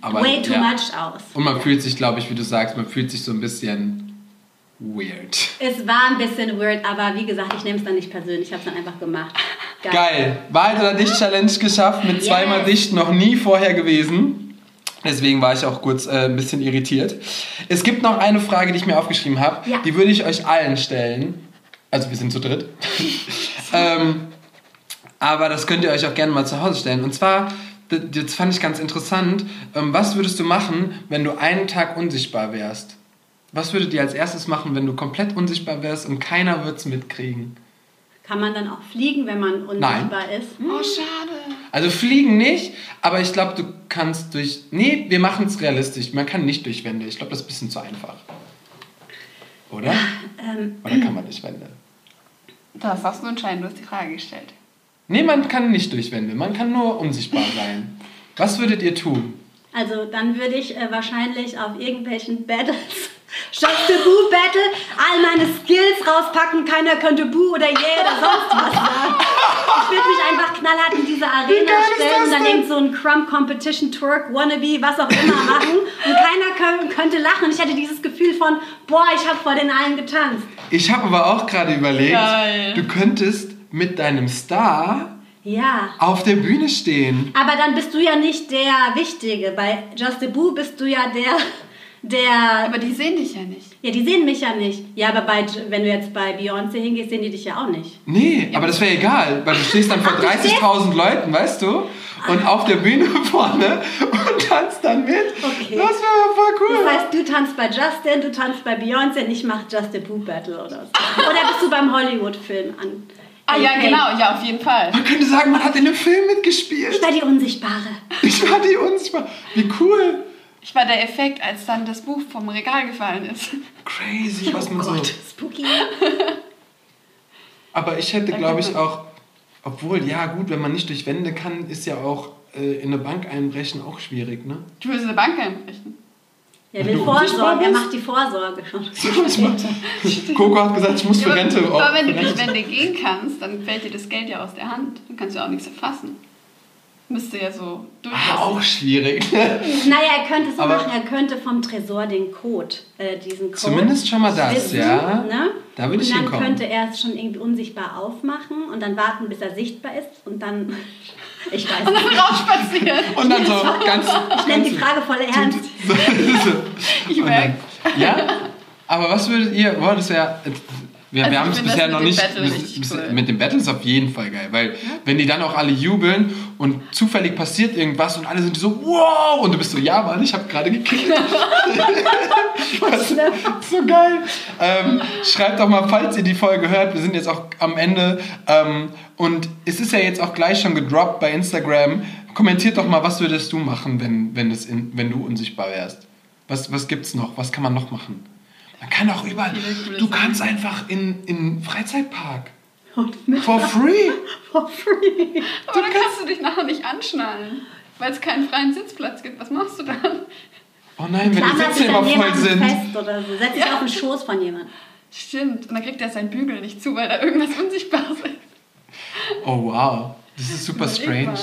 Aber, way too ja. much aus. Und man fühlt sich, glaube ich, wie du sagst, man fühlt sich so ein bisschen weird. Es war ein bisschen weird, aber wie gesagt, ich nehme es dann nicht persönlich, ich habe es dann einfach gemacht. Geil. Wahrheit oder Dicht Challenge geschafft mit zweimal Yes. Dicht noch nie vorher gewesen. Deswegen war ich auch kurz äh, ein bisschen irritiert. Es gibt noch eine Frage, die ich mir aufgeschrieben habe. Ja. Die würde ich euch allen stellen. Also wir sind zu dritt. ähm, aber das könnt ihr euch auch gerne mal zu Hause stellen. Und zwar, das fand ich ganz interessant. Ähm, was würdest du machen, wenn du einen Tag unsichtbar wärst? Was würdet ihr als erstes machen, wenn du komplett unsichtbar wärst und keiner wird es mitkriegen? Kann man dann auch fliegen, wenn man unsichtbar ist? Oh, schade. Also fliegen nicht, aber ich glaube, du kannst durch. Nee, wir machen es realistisch. Man kann nicht durch Wände. Ich glaube, das ist ein bisschen zu einfach. Oder? Ähm, Oder kann man durch Wände? Das hast du entscheiden, du hast die Frage gestellt. Nee, man kann nicht durch Wände. Man kann nur unsichtbar sein. Was würdet ihr tun? Also dann würde ich äh, wahrscheinlich auf irgendwelchen Battles, Shots the Boo Battle, all meine Skills rauspacken, keiner könnte Boo oder Yeah oder sonst was sagen. Ich würde mich einfach knall Überall hatten diese Arena stellen und dann irgend so ein Crumb Competition, Twerk, Wannabe, was auch immer machen. Und keiner kö- könnte lachen. Ich hatte dieses Gefühl von, boah, ich habe vor den allen getanzt. Ich habe aber auch gerade überlegt, Geil. du könntest mit deinem Star Ja. auf der Bühne stehen. Aber dann bist du ja nicht der Wichtige. Bei Just the Boo bist du ja der, der. Aber die sehen dich ja nicht. Ja, die sehen mich ja nicht. Ja, aber bei, wenn du jetzt bei Beyoncé hingehst, sehen die dich ja auch nicht. Nee, aber das wäre egal, weil du stehst dann vor Ach, du stehst- 30.000 Leuten, weißt du? Und auf der Bühne vorne und tanzt dann mit. Okay. Das wäre ja voll cool. Das heißt, du tanzt bei Justin, du tanzt bei Beyoncé und ich mache Just the Boo Battle oder so. Oder bist du beim Hollywood-Film an? Ah ja, Hey, genau, ja, auf jeden Fall. Man könnte sagen, man hat in einem Film mitgespielt. Ich war die Unsichtbare. Ich war die unsichtbar. Wie cool. Ich war der Effekt, als dann das Buch vom Regal gefallen ist. Crazy, was man oh so. Gott, spooky. Aber ich hätte, glaube ich, auch, obwohl, ja gut, wenn man nicht durch Wände kann, ist ja auch äh, in eine Bank einbrechen auch schwierig, ne? Du willst eine Bank einbrechen. Wenn will vorsorgen, er macht die Vorsorge schon. Coco hat gesagt, ich muss für Ja, Rente aber, aber wenn du durch Wände gehen kannst, dann fällt dir das Geld ja aus der Hand. Dann kannst du auch nichts erfassen. Müsste ja so durchlassen. Ah, auch schwierig. Naja, er könnte so Aber- machen, er könnte vom Tresor den Code, äh, diesen Code. Zumindest schon mal das, wissen, ja. Ne? Da würde ich Und dann hinkommen. könnte er es schon irgendwie unsichtbar aufmachen und dann warten, bis er sichtbar ist und dann. Ich weiß Und nicht. dann rausspazieren. Und dann so ganz. Ich nehme die Frage voll ernst. Ich merke. ja? Aber was würdet ihr, boah, das wäre, wir, Also wir haben es bisher noch nicht, Battle bis, cool. mit dem Battle ist auf jeden Fall geil, weil wenn die dann auch alle jubeln und zufällig passiert irgendwas und alle sind so, wow, und du bist so, ja Mann, ich habe gerade gekillt. ist so geil. Ähm, schreibt doch mal, falls ihr die Folge hört, wir sind jetzt auch am Ende ähm, und es ist ja jetzt auch gleich schon gedroppt bei Instagram. Kommentiert doch mal, was würdest du machen, wenn, wenn, es in, wenn du unsichtbar wärst? Was, was gibt's noch? Was kann man noch machen? Man kann auch überall. Du kannst einfach in in Freizeitpark. Und mit For free. for free. Aber dann kannst du dich nachher nicht anschnallen, weil es keinen freien Sitzplatz gibt. Was machst du dann? Oh nein, wenn die Sitze sich immer voll sind. fest oder so. Setz dich Ja. auf den Schoß von jemandem. Stimmt. Und dann kriegt er seinen Bügel nicht zu, weil da irgendwas Unsichtbares ist. Oh wow. Das ist super strange.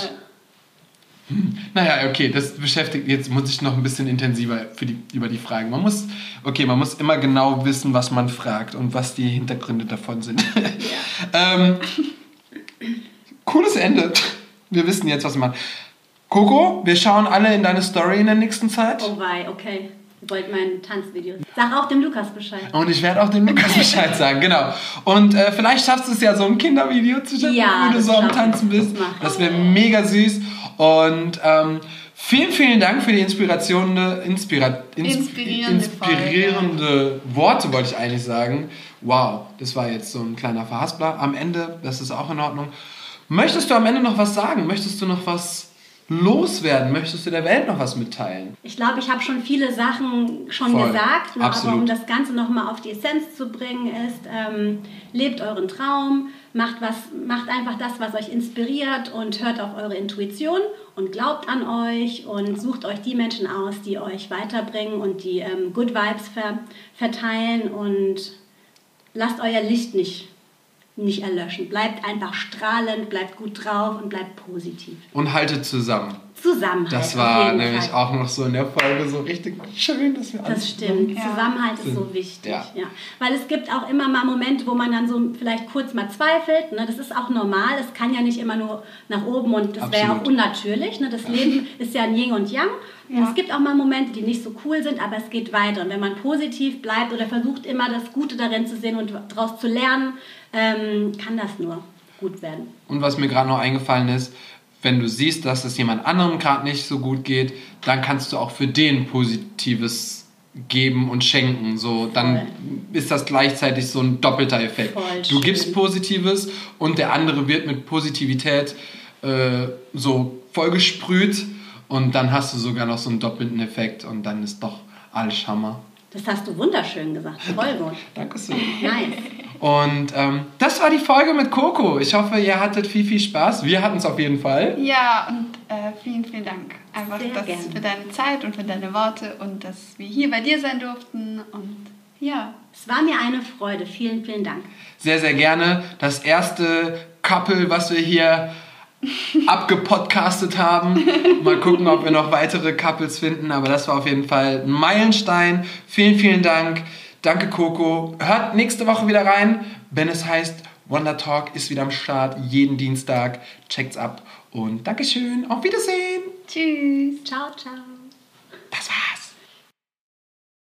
Mal. Naja, okay, das beschäftigt, jetzt muss ich noch ein bisschen intensiver für die, über die Fragen. Man muss, okay, man muss immer genau wissen, was man fragt und was die Hintergründe davon sind. ähm, cooles Ende. Wir wissen jetzt, was wir machen. Coco, wir schauen alle in deine Story in der nächsten Zeit. Oh wei, okay. Wollt mein Tanzvideo. Sag auch dem Lukas Bescheid. Und ich werde auch dem Lukas Bescheid sagen, genau. Und äh, vielleicht schaffst du es ja, so ein Kindervideo zu schicken, Ja, wo du so am. Tanzen bist. Das. Das wäre mega süß. Und ähm, vielen, vielen Dank für die inspirierende, inspira, ins, Inspirierende inspirierende Worte, wollte ich eigentlich sagen. Wow, das war jetzt so ein kleiner Verhaspler. Am Ende, das ist auch in Ordnung. Möchtest du am Ende noch was sagen? Möchtest du noch was loswerden? Möchtest du der Welt noch was mitteilen? Ich glaube, ich habe schon viele Sachen schon Voll. gesagt, ne, aber um das Ganze nochmal auf die Essenz zu bringen, ist, ähm, lebt euren Traum, macht, was, macht einfach das, was euch inspiriert und hört auf eure Intuition und glaubt an euch und sucht euch die Menschen aus, die euch weiterbringen und die ähm, Good Vibes ver verteilen und lasst euer Licht nicht, nicht erlöschen. Bleibt einfach strahlend, bleibt gut drauf und bleibt positiv. Und haltet zusammen. Zusammenhalt. Das war nämlich Fall. auch noch so in der Folge so richtig schön, dass wir alles Das stimmt. Ja. Zusammenhalt ist so wichtig. Ja. Ja. Weil es gibt auch immer mal Momente, wo man dann so vielleicht kurz mal zweifelt. Ne? Das ist auch normal. Es kann ja nicht immer nur nach oben und das wäre ja auch unnatürlich. Ne? Das Leben ist ja ein Yin und Yang. Und es gibt auch mal Momente, die nicht so cool sind, aber es geht weiter. Und wenn man positiv bleibt oder versucht immer das Gute darin zu sehen und daraus zu lernen, ähm, kann das nur gut werden. Und was mir gerade noch eingefallen ist, wenn du siehst, dass es jemand anderem gerade nicht so gut geht, dann kannst du auch für den Positives geben und schenken. So, dann Voll. ist das gleichzeitig so ein doppelter Effekt. Voll du gibst schön. Positives und der andere wird mit Positivität äh, so vollgesprüht und dann hast du sogar noch so einen doppelten Effekt und dann ist doch alles Hammer. Das hast du wunderschön gesagt. Voll gut. Danke schön. Nice. Und ähm, das war die Folge mit Coco. Ich hoffe, ihr hattet viel, viel Spaß. Wir hatten es auf jeden Fall. Ja, und äh, vielen, vielen Dank. Einfach Sehr das gerne. für deine Zeit und für deine Worte und dass wir hier bei dir sein durften. Und ja, Es war mir eine Freude. Vielen, vielen Dank. Sehr, sehr gerne. Das erste Couple, was wir hier abgepodcastet haben. Mal gucken, ob wir noch weitere Couples finden. Aber das war auf jeden Fall ein Meilenstein. Vielen, vielen Dank. Danke, Coco. Hört nächste Woche wieder rein, wenn es heißt, Wonder Talk ist wieder am Start. Jeden Dienstag. Checkt's ab. Und Dankeschön. Auf Wiedersehen. Tschüss. Ciao, ciao. Das war's.